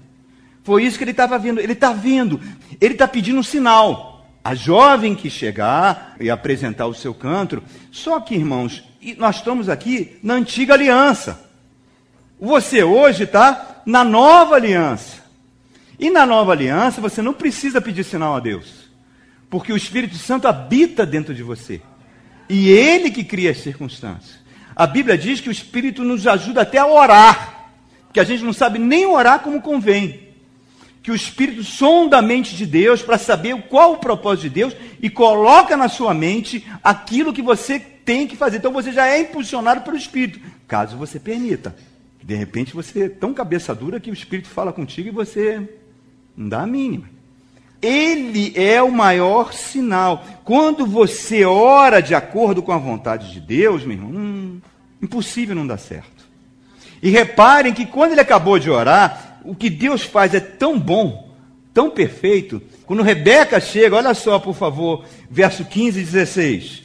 Foi isso que ele estava vendo. Ele está vendo. Ele está pedindo um sinal. A jovem que chegar e apresentar o seu canto. Só que, irmãos, nós estamos aqui na antiga aliança. Você hoje está na nova aliança. E na nova aliança você não precisa pedir sinal a Deus. Porque o Espírito Santo habita dentro de você. E ele que cria as circunstâncias. A Bíblia diz que o Espírito nos ajuda até a orar. Que a gente não sabe nem orar como convém. Que o Espírito sonda a mente de Deus para saber qual o propósito de Deus e coloca na sua mente aquilo que você tem que fazer. Então você já é impulsionado pelo Espírito, caso você permita. De repente você é tão cabeça dura que o Espírito fala contigo e você não dá a mínima. Ele é o maior sinal. Quando você ora de acordo com a vontade de Deus, meu irmão, hum, impossível não dar certo. E reparem que quando ele acabou de orar, o que Deus faz é tão bom, tão perfeito. Quando Rebeca chega, olha só, por favor, verso 15 e 16.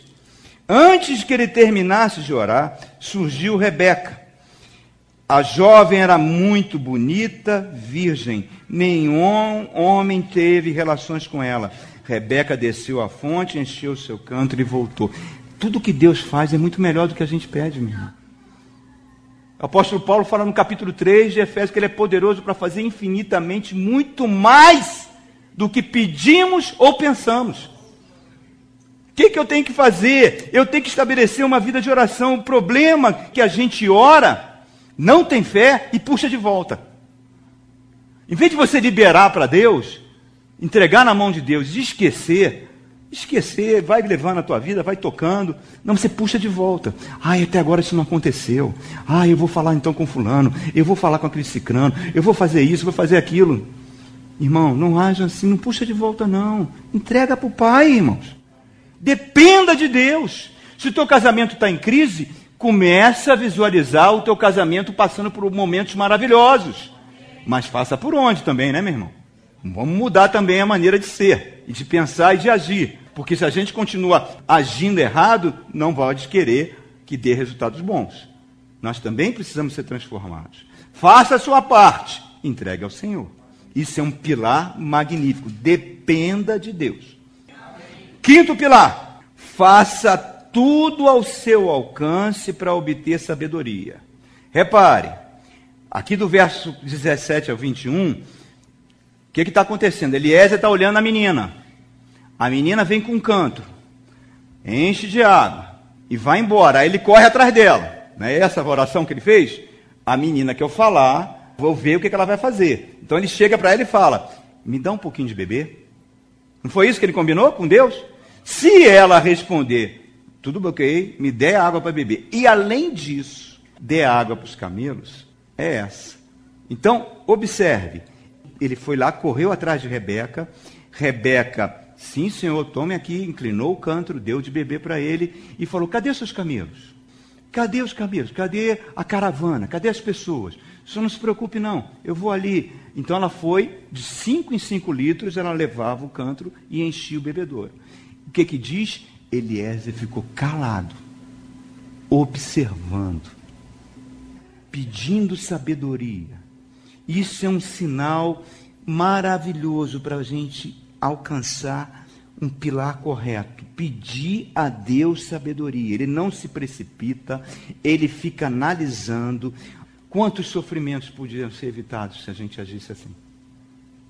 Antes que ele terminasse de orar, surgiu Rebeca a jovem era muito bonita, virgem. Nenhum homem teve relações com ela. Rebeca desceu à fonte, encheu seu canto e voltou. Tudo que Deus faz é muito melhor do que a gente pede, meu irmão. O apóstolo Paulo fala no capítulo 3 de Efésios que ele é poderoso para fazer infinitamente muito mais do que pedimos ou pensamos. O que, que eu tenho que fazer? Eu tenho que estabelecer uma vida de oração. O problema é que a gente ora, não tem fé e puxa de volta. Em vez de você liberar para Deus, entregar na mão de Deus e esquecer, esquecer, vai levando a tua vida, vai tocando. Não, você puxa de volta. Ai, até agora isso não aconteceu. Ah, eu vou falar então com fulano, eu vou falar com aquele cicrano, eu vou fazer isso, vou fazer aquilo. Irmão, não haja assim, não puxa de volta não. Entrega para o pai, irmãos. Dependa de Deus. Se o teu casamento está em crise, começa a visualizar o teu casamento passando por momentos maravilhosos. Mas faça por onde também, né, meu irmão? Vamos mudar também a maneira de ser, e de pensar e de agir. Porque se a gente continua agindo errado, não pode querer que dê resultados bons. Nós também precisamos ser transformados. Faça a sua parte, entregue ao Senhor. Isso é um pilar magnífico. Dependa de Deus. Quinto pilar: faça tudo ao seu alcance para obter sabedoria. Repare, aqui do verso 17 ao 21, o que está acontecendo? Eliezer está olhando a menina. A menina vem com um canto, enche de água e vai embora. Aí ele corre atrás dela. Não é essa oração que ele fez? A menina que eu falar, vou ver o que, que ela vai fazer. Então ele chega para ela e fala: Me dá um pouquinho de beber. Não foi isso que ele combinou com Deus? Se ela responder, tudo ok, me dê água para beber. E além disso, dê água para os camelos, é essa. Então, observe. Ele foi lá, correu atrás de Rebeca. Rebeca, sim, senhor, tome aqui, inclinou o cântaro, deu de beber para ele e falou: Cadê seus camelos? Cadê os camelos? Cadê a caravana? Cadê as pessoas? Senhor não se preocupe, não. Eu vou ali. Então ela foi, de cinco em cinco litros, ela levava o cântaro e enchia o bebedouro. O que que diz? Eliezer ficou calado, observando, pedindo sabedoria. Isso é um sinal maravilhoso para a gente alcançar um pilar correto. Pedir a Deus sabedoria. Ele não se precipita, ele fica analisando quantos sofrimentos podiam ser evitados se a gente agisse assim.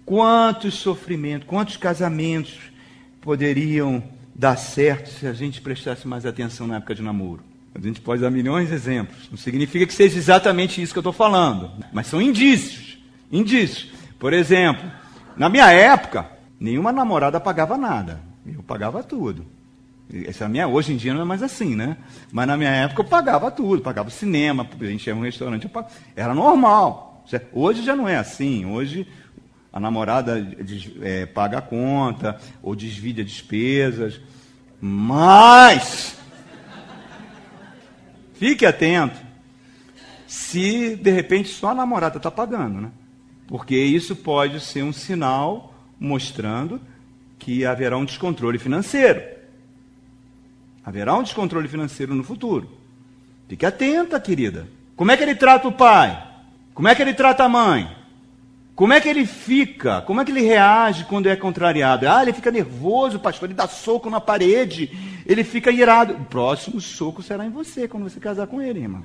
Quantos sofrimentos, quantos casamentos poderiam dar certo se a gente prestasse mais atenção na época de namoro. A gente pode dar milhões de exemplos. Não significa que seja exatamente isso que eu estou falando, mas são indícios. Indícios. Por exemplo, na minha época, nenhuma namorada pagava nada. Eu pagava tudo. Essa é minha, hoje em dia não é mais assim, né? Mas na minha época eu pagava tudo, pagava cinema, a gente ia um restaurante, pagava, era normal. Hoje já não é assim. Hoje a namorada é, paga a conta ou desvia despesas. Mas, fique atento se de repente só a namorada está pagando, né? Porque isso pode ser um sinal mostrando que haverá um descontrole financeiro. Haverá um descontrole financeiro no futuro. Fique atenta, querida. Como é que ele trata o pai? Como é que ele trata a mãe? Como é que ele fica? Como é que ele reage quando é contrariado? Ah, ele fica nervoso, pastor, ele dá soco na parede, ele fica irado. O próximo soco será em você quando você casar com ele, irmão.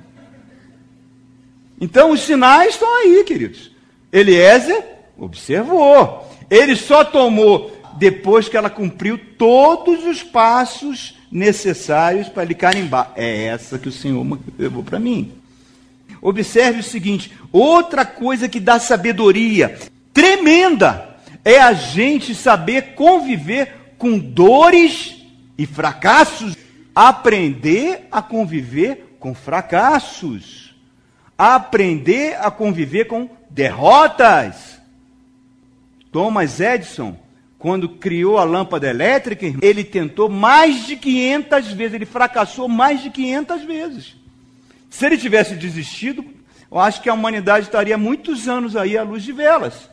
Então os sinais estão aí, queridos. Eliezer observou. Ele só tomou depois que ela cumpriu todos os passos necessários para ele carimbar. É essa que o Senhor levou para mim. Observe o seguinte: outra coisa que dá sabedoria tremenda é a gente saber conviver com dores e fracassos. Aprender a conviver com fracassos. Aprender a conviver com derrotas. Thomas Edison, quando criou a lâmpada elétrica, ele tentou mais de 500 vezes, ele fracassou mais de 500 vezes. Se ele tivesse desistido, eu acho que a humanidade estaria muitos anos aí à luz de velas.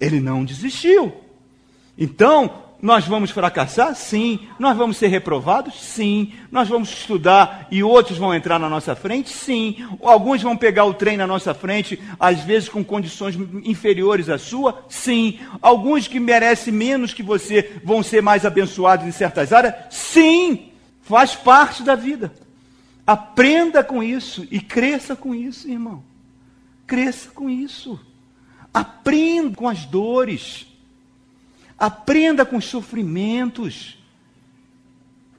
Ele não desistiu. Então, nós vamos fracassar? Sim. Nós vamos ser reprovados? Sim. Nós vamos estudar e outros vão entrar na nossa frente? Sim. Alguns vão pegar o trem na nossa frente, às vezes com condições inferiores à sua? Sim. Alguns que merecem menos que você vão ser mais abençoados em certas áreas? Sim. Faz parte da vida. Aprenda com isso e cresça com isso, irmão. Cresça com isso. Aprenda com as dores. Aprenda com os sofrimentos.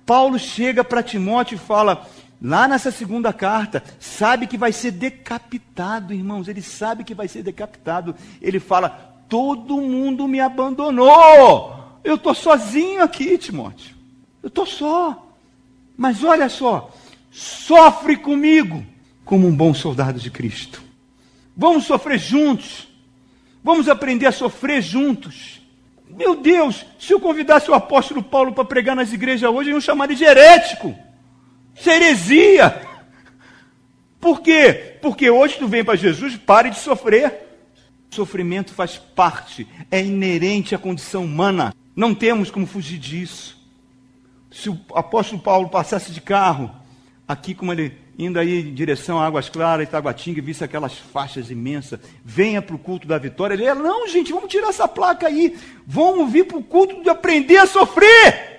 Paulo chega para Timóteo e fala: lá nessa segunda carta, sabe que vai ser decapitado, irmãos. Ele sabe que vai ser decapitado. Ele fala: todo mundo me abandonou. Eu estou sozinho aqui, Timóteo. Eu estou só. Mas olha só, sofre comigo como um bom soldado de Cristo. Vamos sofrer juntos. Vamos aprender a sofrer juntos. Meu Deus, se eu convidasse o apóstolo Paulo para pregar nas igrejas hoje, iam chamar de herético. Isso é heresia. Por quê? Porque hoje tu vem para Jesus, pare de sofrer. O sofrimento faz parte, é inerente à condição humana. Não temos como fugir disso. Se o apóstolo Paulo passasse de carro, aqui como ele indo aí em direção a Águas Claras, Itaguatinga, visse aquelas faixas imensas, venha para o culto da vitória. Ele ia, não, gente, vamos tirar essa placa aí, vamos vir para o culto de aprender a sofrer.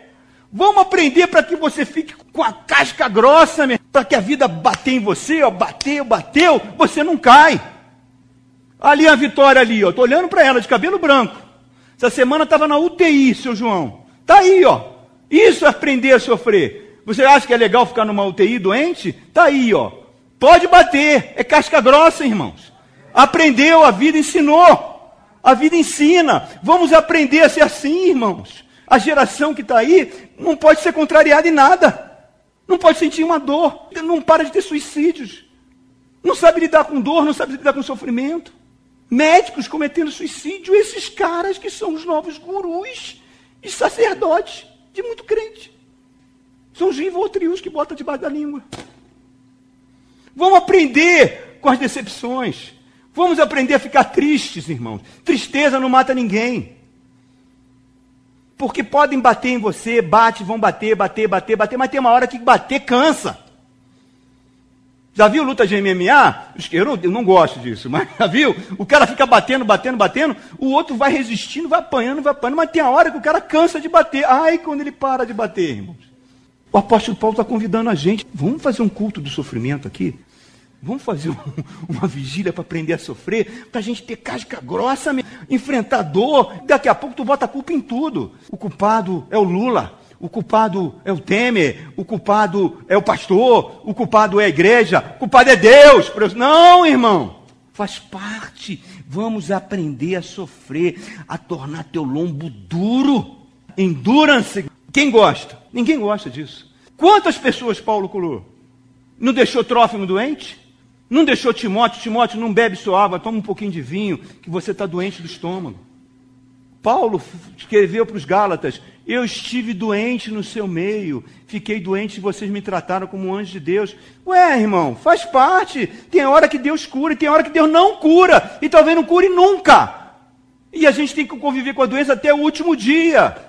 Vamos aprender para que você fique com a casca grossa, para que a vida bater em você, ó, bateu, bateu, você não cai. Ali a Vitória ali, ó, tô olhando para ela de cabelo branco. Essa semana estava na UTI, seu João. Tá aí, ó. Isso é aprender a sofrer. Você acha que é legal ficar numa UTI doente? Tá aí, ó. Pode bater, é casca grossa, irmãos. Aprendeu, a vida ensinou. A vida ensina. Vamos aprender a ser assim, irmãos. A geração que está aí não pode ser contrariada em nada. Não pode sentir uma dor. Não para de ter suicídios. Não sabe lidar com dor, não sabe lidar com sofrimento. Médicos cometendo suicídio, esses caras que são os novos gurus e sacerdotes de muito crente. São os rivotrios que botam debaixo da língua. Vamos aprender com as decepções. Vamos aprender a ficar tristes, irmãos. Tristeza não mata ninguém. Porque podem bater em você, bate, vão bater, bater, bater, bater, mas tem uma hora que bater cansa. Já viu luta de MMA? Eu não, eu não gosto disso, mas já viu? O cara fica batendo, batendo, batendo, o outro vai resistindo, vai apanhando, vai apanhando, mas tem a hora que o cara cansa de bater. Ai, quando ele para de bater, irmãos. O apóstolo Paulo está convidando a gente. Vamos fazer um culto do sofrimento aqui? Vamos fazer um, uma vigília para aprender a sofrer, para a gente ter casca grossa, enfrentar dor. Daqui a pouco tu bota a culpa em tudo. O culpado é o Lula, o culpado é o Temer, o culpado é o pastor, o culpado é a igreja, o culpado é Deus. Não, irmão, faz parte. Vamos aprender a sofrer, a tornar teu lombo duro. Endurance. Quem gosta? Ninguém gosta disso. Quantas pessoas Paulo curou? Não deixou Trófimo doente? Não deixou Timóteo, Timóteo, não bebe sua água, toma um pouquinho de vinho, que você está doente do estômago. Paulo escreveu para os Gálatas: Eu estive doente no seu meio, fiquei doente e vocês me trataram como um anjo de Deus. Ué, irmão, faz parte. Tem hora que Deus cura e tem hora que Deus não cura, e talvez não cure nunca. E a gente tem que conviver com a doença até o último dia.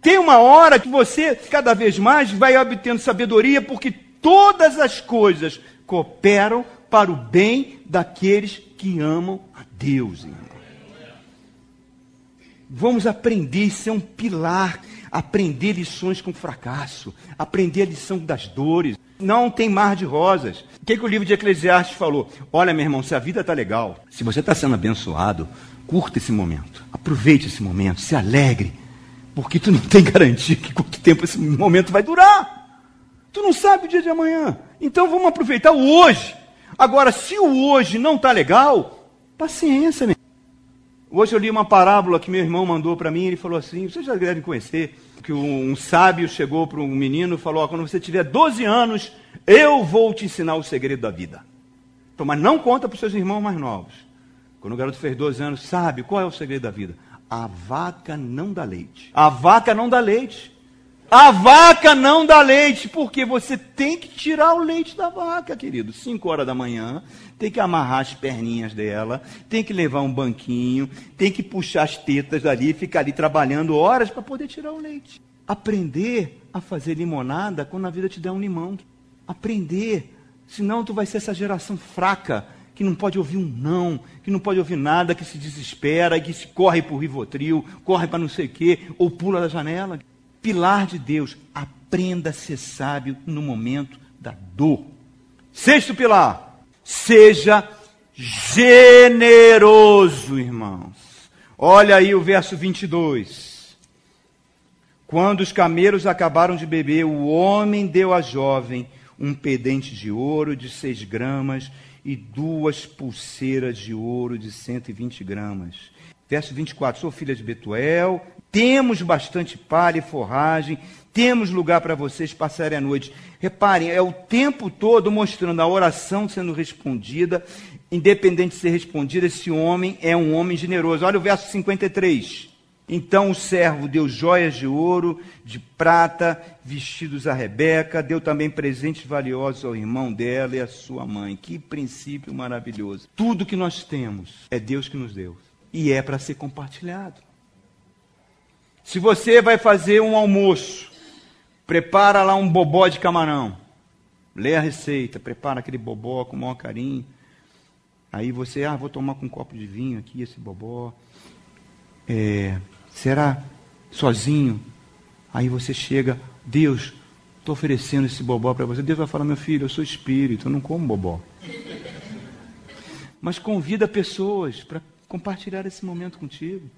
Tem uma hora que você, cada vez mais, vai obtendo sabedoria, porque todas as coisas cooperam para o bem daqueles que amam a Deus. Irmão. Vamos aprender a ser um pilar, aprender lições com fracasso, aprender a lição das dores. Não tem mar de rosas. O que, que o livro de Eclesiastes falou? Olha, meu irmão, se a vida está legal, se você está sendo abençoado, curta esse momento, aproveite esse momento, se alegre, porque tu não tem garantia que quanto tempo esse momento vai durar. Tu não sabe o dia de amanhã. Então vamos aproveitar o hoje. Agora, se o hoje não está legal, paciência, meu. Hoje eu li uma parábola que meu irmão mandou para mim, ele falou assim, vocês já devem conhecer, que um sábio chegou para um menino e falou, quando você tiver 12 anos, eu vou te ensinar o segredo da vida. Então, mas não conta para os seus irmãos mais novos. Quando o garoto fez 12 anos, sabe qual é o segredo da vida? A vaca não dá leite. A vaca não dá leite. A vaca não dá leite, porque você tem que tirar o leite da vaca, querido. Cinco horas da manhã, tem que amarrar as perninhas dela, tem que levar um banquinho, tem que puxar as tetas dali, ficar ali trabalhando horas para poder tirar o leite. Aprender a fazer limonada quando a vida te der um limão. Aprender, senão tu vai ser essa geração fraca, que não pode ouvir um não, que não pode ouvir nada, que se desespera, que se corre para o Rivotril, corre para não sei o quê, ou pula da janela pilar de Deus, aprenda a ser sábio no momento da dor. Sexto pilar, seja generoso, irmãos. Olha aí o verso 22. Quando os camelos acabaram de beber, o homem deu à jovem um pendente de ouro de seis gramas e duas pulseiras de ouro de 120 gramas. Verso 24: Sou filha de Betuel, temos bastante palha e forragem, temos lugar para vocês passarem a noite. Reparem, é o tempo todo mostrando a oração sendo respondida, independente de ser respondida, esse homem é um homem generoso. Olha o verso 53. Então o servo deu joias de ouro, de prata, vestidos a Rebeca, deu também presentes valiosos ao irmão dela e à sua mãe. Que princípio maravilhoso. Tudo que nós temos é Deus que nos deu e é para ser compartilhado. Se você vai fazer um almoço, prepara lá um bobó de camarão. Lê a receita, prepara aquele bobó com o maior carinho. Aí você, ah, vou tomar com um copo de vinho aqui esse bobó. É, será sozinho? Aí você chega, Deus, estou oferecendo esse bobó para você. Deus vai falar, meu filho, eu sou espírito, eu não como bobó. Mas convida pessoas para compartilhar esse momento contigo.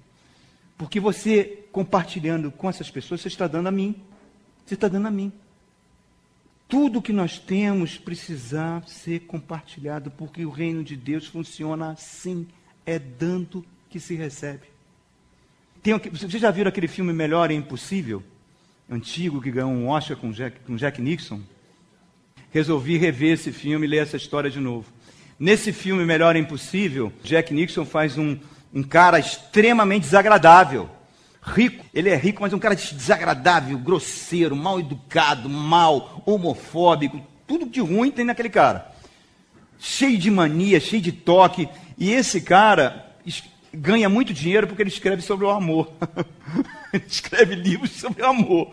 Porque você, compartilhando com essas pessoas, você está dando a mim. Você está dando a mim. Tudo que nós temos precisa ser compartilhado, porque o reino de Deus funciona assim: é dando que se recebe. Tem, vocês já viram aquele filme Melhor é Impossível? Antigo, que ganhou um Oscar com Jack, com Jack Nixon? Resolvi rever esse filme e ler essa história de novo. Nesse filme Melhor é Impossível, Jack Nixon faz um, um cara extremamente desagradável. Rico, ele é rico, mas é um cara desagradável, grosseiro, mal educado, mal, homofóbico, tudo de ruim tem naquele cara. Cheio de mania, cheio de toque. E esse cara ganha muito dinheiro porque ele escreve sobre o amor. ele escreve livros sobre o amor.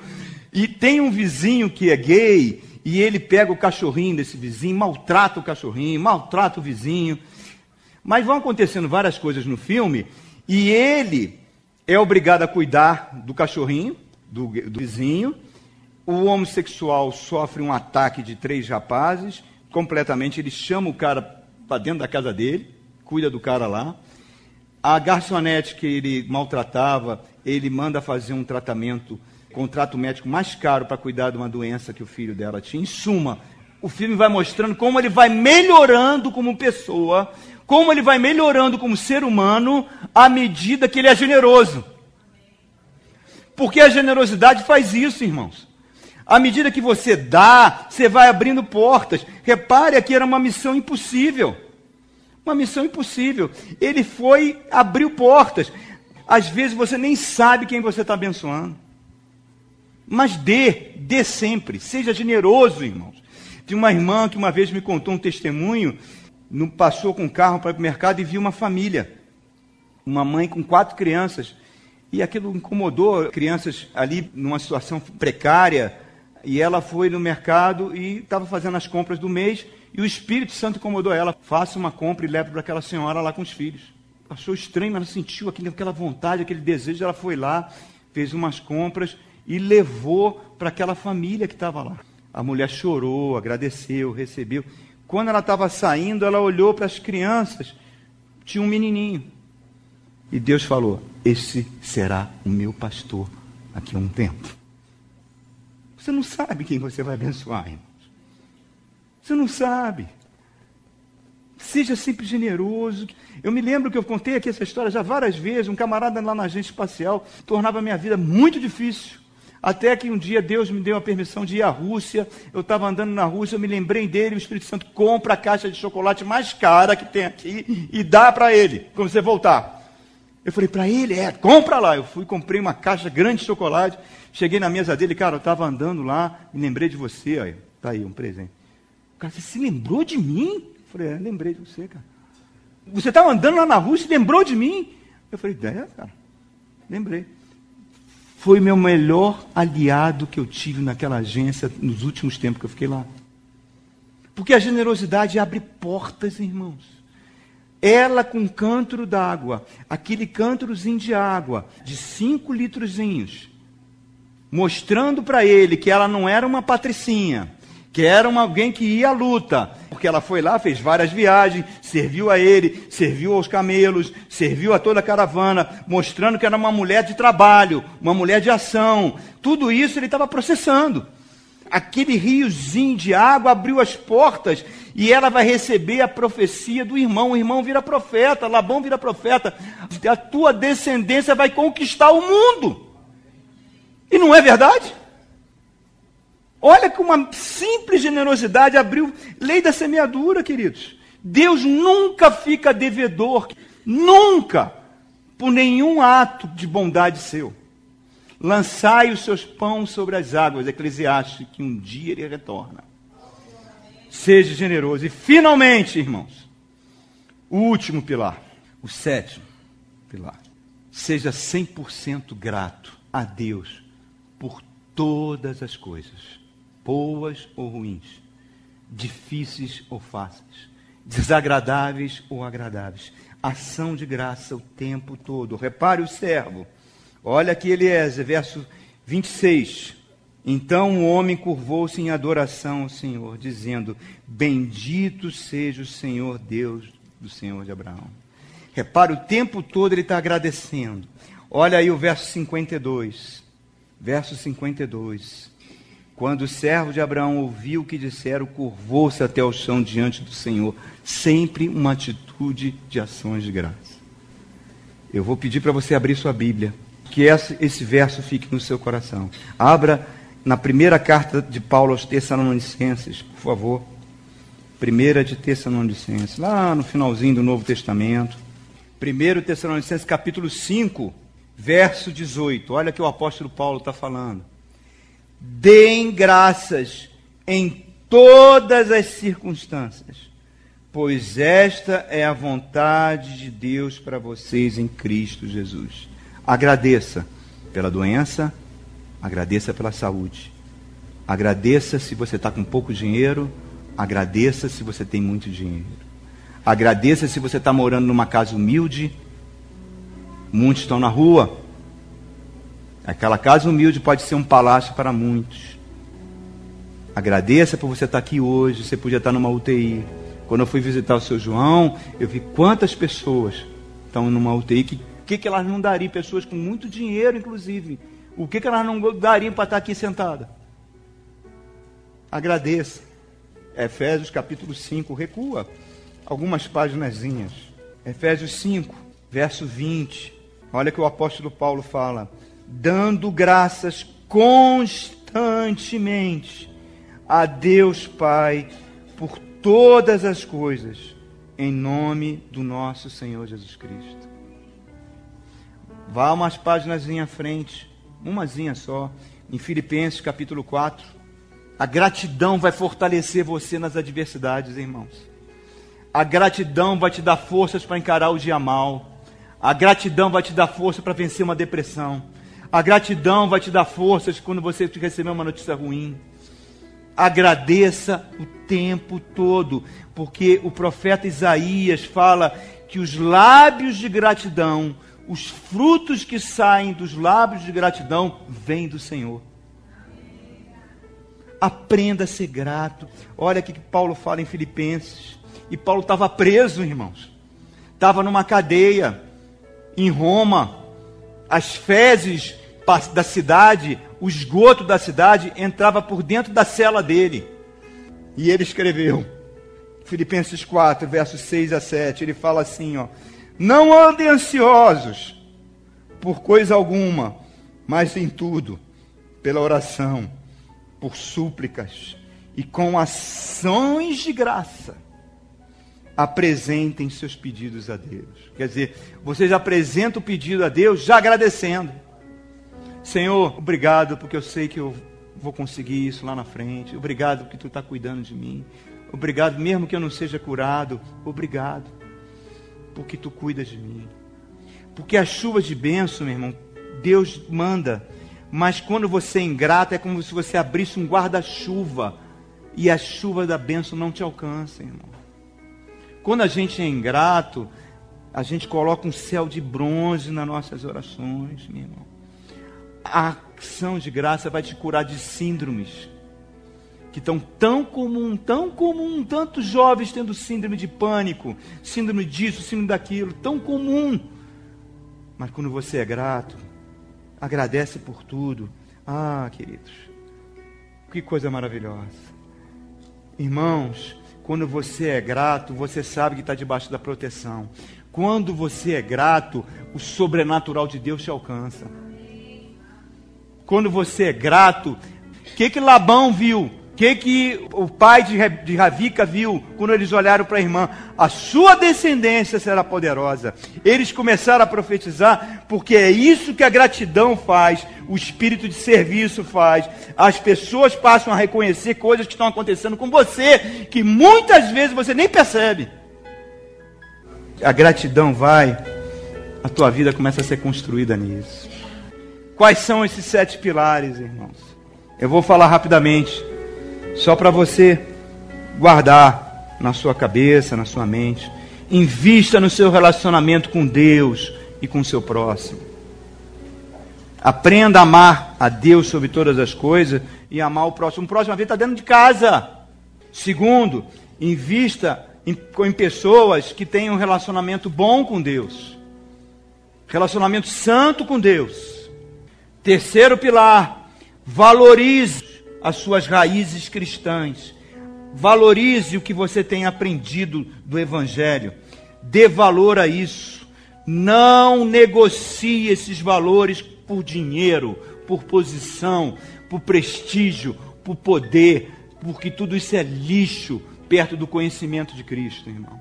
E tem um vizinho que é gay, e ele pega o cachorrinho desse vizinho, maltrata o cachorrinho, maltrata o vizinho. Mas vão acontecendo várias coisas no filme e ele é obrigado a cuidar do cachorrinho, do, do vizinho. O homossexual sofre um ataque de três rapazes, completamente. Ele chama o cara para dentro da casa dele, cuida do cara lá. A garçonete que ele maltratava, ele manda fazer um tratamento, contrato médico mais caro para cuidar de uma doença que o filho dela tinha. Em suma, o filme vai mostrando como ele vai melhorando como pessoa, como ele vai melhorando como ser humano à medida que ele é generoso. Porque a generosidade faz isso, irmãos. À medida que você dá, você vai abrindo portas. Repare, aqui era uma missão impossível. Uma missão impossível. Ele foi, abriu portas. Às vezes você nem sabe quem você está abençoando. Mas dê, dê sempre. Seja generoso, irmãos. Tinha uma irmã que uma vez me contou um testemunho passou com o carro para o mercado e viu uma família, uma mãe com quatro crianças. E aquilo incomodou crianças ali numa situação precária. E ela foi no mercado e estava fazendo as compras do mês. E o Espírito Santo incomodou ela. Faça uma compra e leve para aquela senhora lá com os filhos. Achou estranho, mas ela sentiu aquela vontade, aquele desejo. Ela foi lá, fez umas compras e levou para aquela família que estava lá. A mulher chorou, agradeceu, recebeu. Quando ela estava saindo, ela olhou para as crianças, tinha um menininho. E Deus falou: Esse será o meu pastor daqui a um tempo. Você não sabe quem você vai abençoar, irmãos. Você não sabe. Seja sempre generoso. Eu me lembro que eu contei aqui essa história já várias vezes. Um camarada lá na agência espacial tornava a minha vida muito difícil. Até que um dia Deus me deu a permissão de ir à Rússia. Eu estava andando na Rússia, eu me lembrei dele. O Espírito Santo compra a caixa de chocolate mais cara que tem aqui e dá para ele, quando você voltar. Eu falei, para ele? É, compra lá. Eu fui, comprei uma caixa grande de chocolate. Cheguei na mesa dele, cara, eu estava andando lá, me lembrei de você. Aí, tá aí, um presente. Cara, você se lembrou de mim? Eu falei, é, lembrei de você, cara. Você estava andando lá na Rússia e lembrou de mim? Eu falei, é, cara, lembrei foi meu melhor aliado que eu tive naquela agência nos últimos tempos que eu fiquei lá. Porque a generosidade abre portas, irmãos. Ela com cântaro d'água, aquele cântarozinho de água, de cinco litrozinhos, mostrando para ele que ela não era uma patricinha, que era uma, alguém que ia à luta, porque ela foi lá, fez várias viagens, serviu a ele, serviu aos camelos, serviu a toda a caravana, mostrando que era uma mulher de trabalho, uma mulher de ação. Tudo isso ele estava processando. Aquele riozinho de água abriu as portas e ela vai receber a profecia do irmão. O irmão vira profeta, Labão vira profeta. A tua descendência vai conquistar o mundo. E não é verdade? Olha que uma simples generosidade abriu lei da semeadura, queridos. Deus nunca fica devedor, nunca, por nenhum ato de bondade seu. Lançai os seus pães sobre as águas, Eclesiastes, que um dia ele retorna. Seja generoso. E finalmente, irmãos, o último pilar, o sétimo pilar. Seja 100% grato a Deus por todas as coisas, boas ou ruins, difíceis ou fáceis, desagradáveis ou agradáveis. Ação de graça o tempo todo. Repare o servo. Olha aqui Eliezer, verso 26. Então o homem curvou-se em adoração ao Senhor, dizendo: Bendito seja o Senhor Deus do Senhor de Abraão. Repare, o tempo todo ele está agradecendo. Olha aí o verso 52 verso 52. Quando o servo de Abraão ouviu o que disseram, curvou-se até o chão diante do Senhor. Sempre uma atitude de ações de graça. Eu vou pedir para você abrir sua Bíblia, que esse verso fique no seu coração. Abra na primeira carta de Paulo aos Tessalonicenses, por favor. Primeira de Tessalonicenses, lá no finalzinho do Novo Testamento. Primeiro Tessalonicenses, capítulo 5 verso 18. Olha que o apóstolo Paulo está falando. Deem graças em todas as circunstâncias, pois esta é a vontade de Deus para vocês em Cristo Jesus. Agradeça pela doença, agradeça pela saúde. Agradeça se você está com pouco dinheiro, agradeça se você tem muito dinheiro. Agradeça se você está morando numa casa humilde, Muitos estão na rua. Aquela casa humilde pode ser um palácio para muitos. Agradeça por você estar aqui hoje. Você podia estar numa UTI. Quando eu fui visitar o seu João, eu vi quantas pessoas estão numa UTI. Que que, que elas não dariam? Pessoas com muito dinheiro, inclusive. O que, que elas não dariam para estar aqui sentada? Agradeça. Efésios capítulo 5, recua algumas páginas. Efésios 5, verso 20. Olha que o apóstolo Paulo fala: dando graças constantemente a Deus Pai por todas as coisas, em nome do nosso Senhor Jesus Cristo. Vá umas páginas à frente, umazinha só, em Filipenses capítulo 4. A gratidão vai fortalecer você nas adversidades, irmãos. A gratidão vai te dar forças para encarar o dia mal. A gratidão vai te dar força para vencer uma depressão. A gratidão vai te dar forças quando você receber uma notícia ruim. Agradeça o tempo todo, porque o profeta Isaías fala que os lábios de gratidão, os frutos que saem dos lábios de gratidão, vêm do Senhor. Aprenda a ser grato. Olha o que Paulo fala em Filipenses. E Paulo estava preso, irmãos. Estava numa cadeia em Roma, as fezes da cidade, o esgoto da cidade entrava por dentro da cela dele. E ele escreveu, Filipenses 4, versos 6 a 7, ele fala assim, ó: Não andem ansiosos por coisa alguma, mas em tudo, pela oração, por súplicas e com ações de graça apresentem seus pedidos a Deus. Quer dizer, você já apresenta o pedido a Deus já agradecendo. Senhor, obrigado porque eu sei que eu vou conseguir isso lá na frente. Obrigado porque tu está cuidando de mim. Obrigado, mesmo que eu não seja curado. Obrigado porque tu cuidas de mim. Porque as chuvas de bênção, meu irmão, Deus manda. Mas quando você é ingrato, é como se você abrisse um guarda-chuva e a chuva da bênção não te alcança, irmão. Quando a gente é ingrato, a gente coloca um céu de bronze nas nossas orações, meu irmão. A ação de graça vai te curar de síndromes, que estão tão comum, tão comum, tantos jovens tendo síndrome de pânico, síndrome disso, síndrome daquilo, tão comum. Mas quando você é grato, agradece por tudo. Ah, queridos, que coisa maravilhosa. Irmãos, quando você é grato, você sabe que está debaixo da proteção. Quando você é grato, o sobrenatural de Deus te alcança. Quando você é grato, o que, que Labão viu? Que, que o pai de Ravica viu quando eles olharam para a irmã? A sua descendência será poderosa. Eles começaram a profetizar, porque é isso que a gratidão faz, o espírito de serviço faz. As pessoas passam a reconhecer coisas que estão acontecendo com você, que muitas vezes você nem percebe. A gratidão vai, a tua vida começa a ser construída nisso. Quais são esses sete pilares, irmãos? Eu vou falar rapidamente. Só para você guardar na sua cabeça, na sua mente. Invista no seu relacionamento com Deus e com o seu próximo. Aprenda a amar a Deus sobre todas as coisas e amar o próximo. O próximo está dentro de casa. Segundo, invista em, em pessoas que tenham um relacionamento bom com Deus. Relacionamento santo com Deus. Terceiro pilar, valorize as suas raízes cristãs. Valorize o que você tem aprendido do Evangelho. Dê valor a isso. Não negocie esses valores por dinheiro, por posição, por prestígio, por poder, porque tudo isso é lixo perto do conhecimento de Cristo, irmão.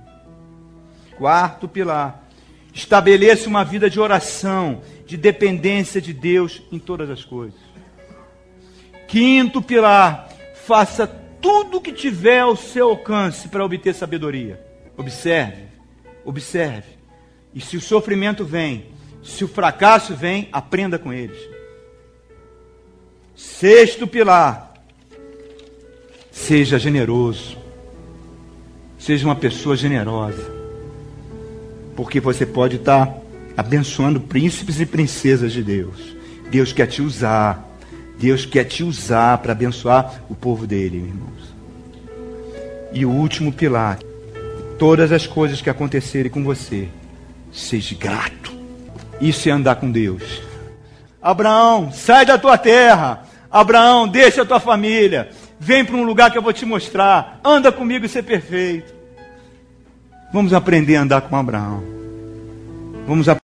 Quarto pilar. Estabeleça uma vida de oração, de dependência de Deus em todas as coisas. Quinto pilar, faça tudo o que tiver ao seu alcance para obter sabedoria. Observe, observe. E se o sofrimento vem, se o fracasso vem, aprenda com eles. Sexto pilar, seja generoso. Seja uma pessoa generosa. Porque você pode estar abençoando príncipes e princesas de Deus. Deus quer te usar Deus quer te usar para abençoar o povo dele, irmãos. E o último pilar: todas as coisas que acontecerem com você, seja grato. Isso é andar com Deus. Abraão, sai da tua terra. Abraão, deixa a tua família. Vem para um lugar que eu vou te mostrar. Anda comigo e ser perfeito. Vamos aprender a andar com Abraão. Vamos aprender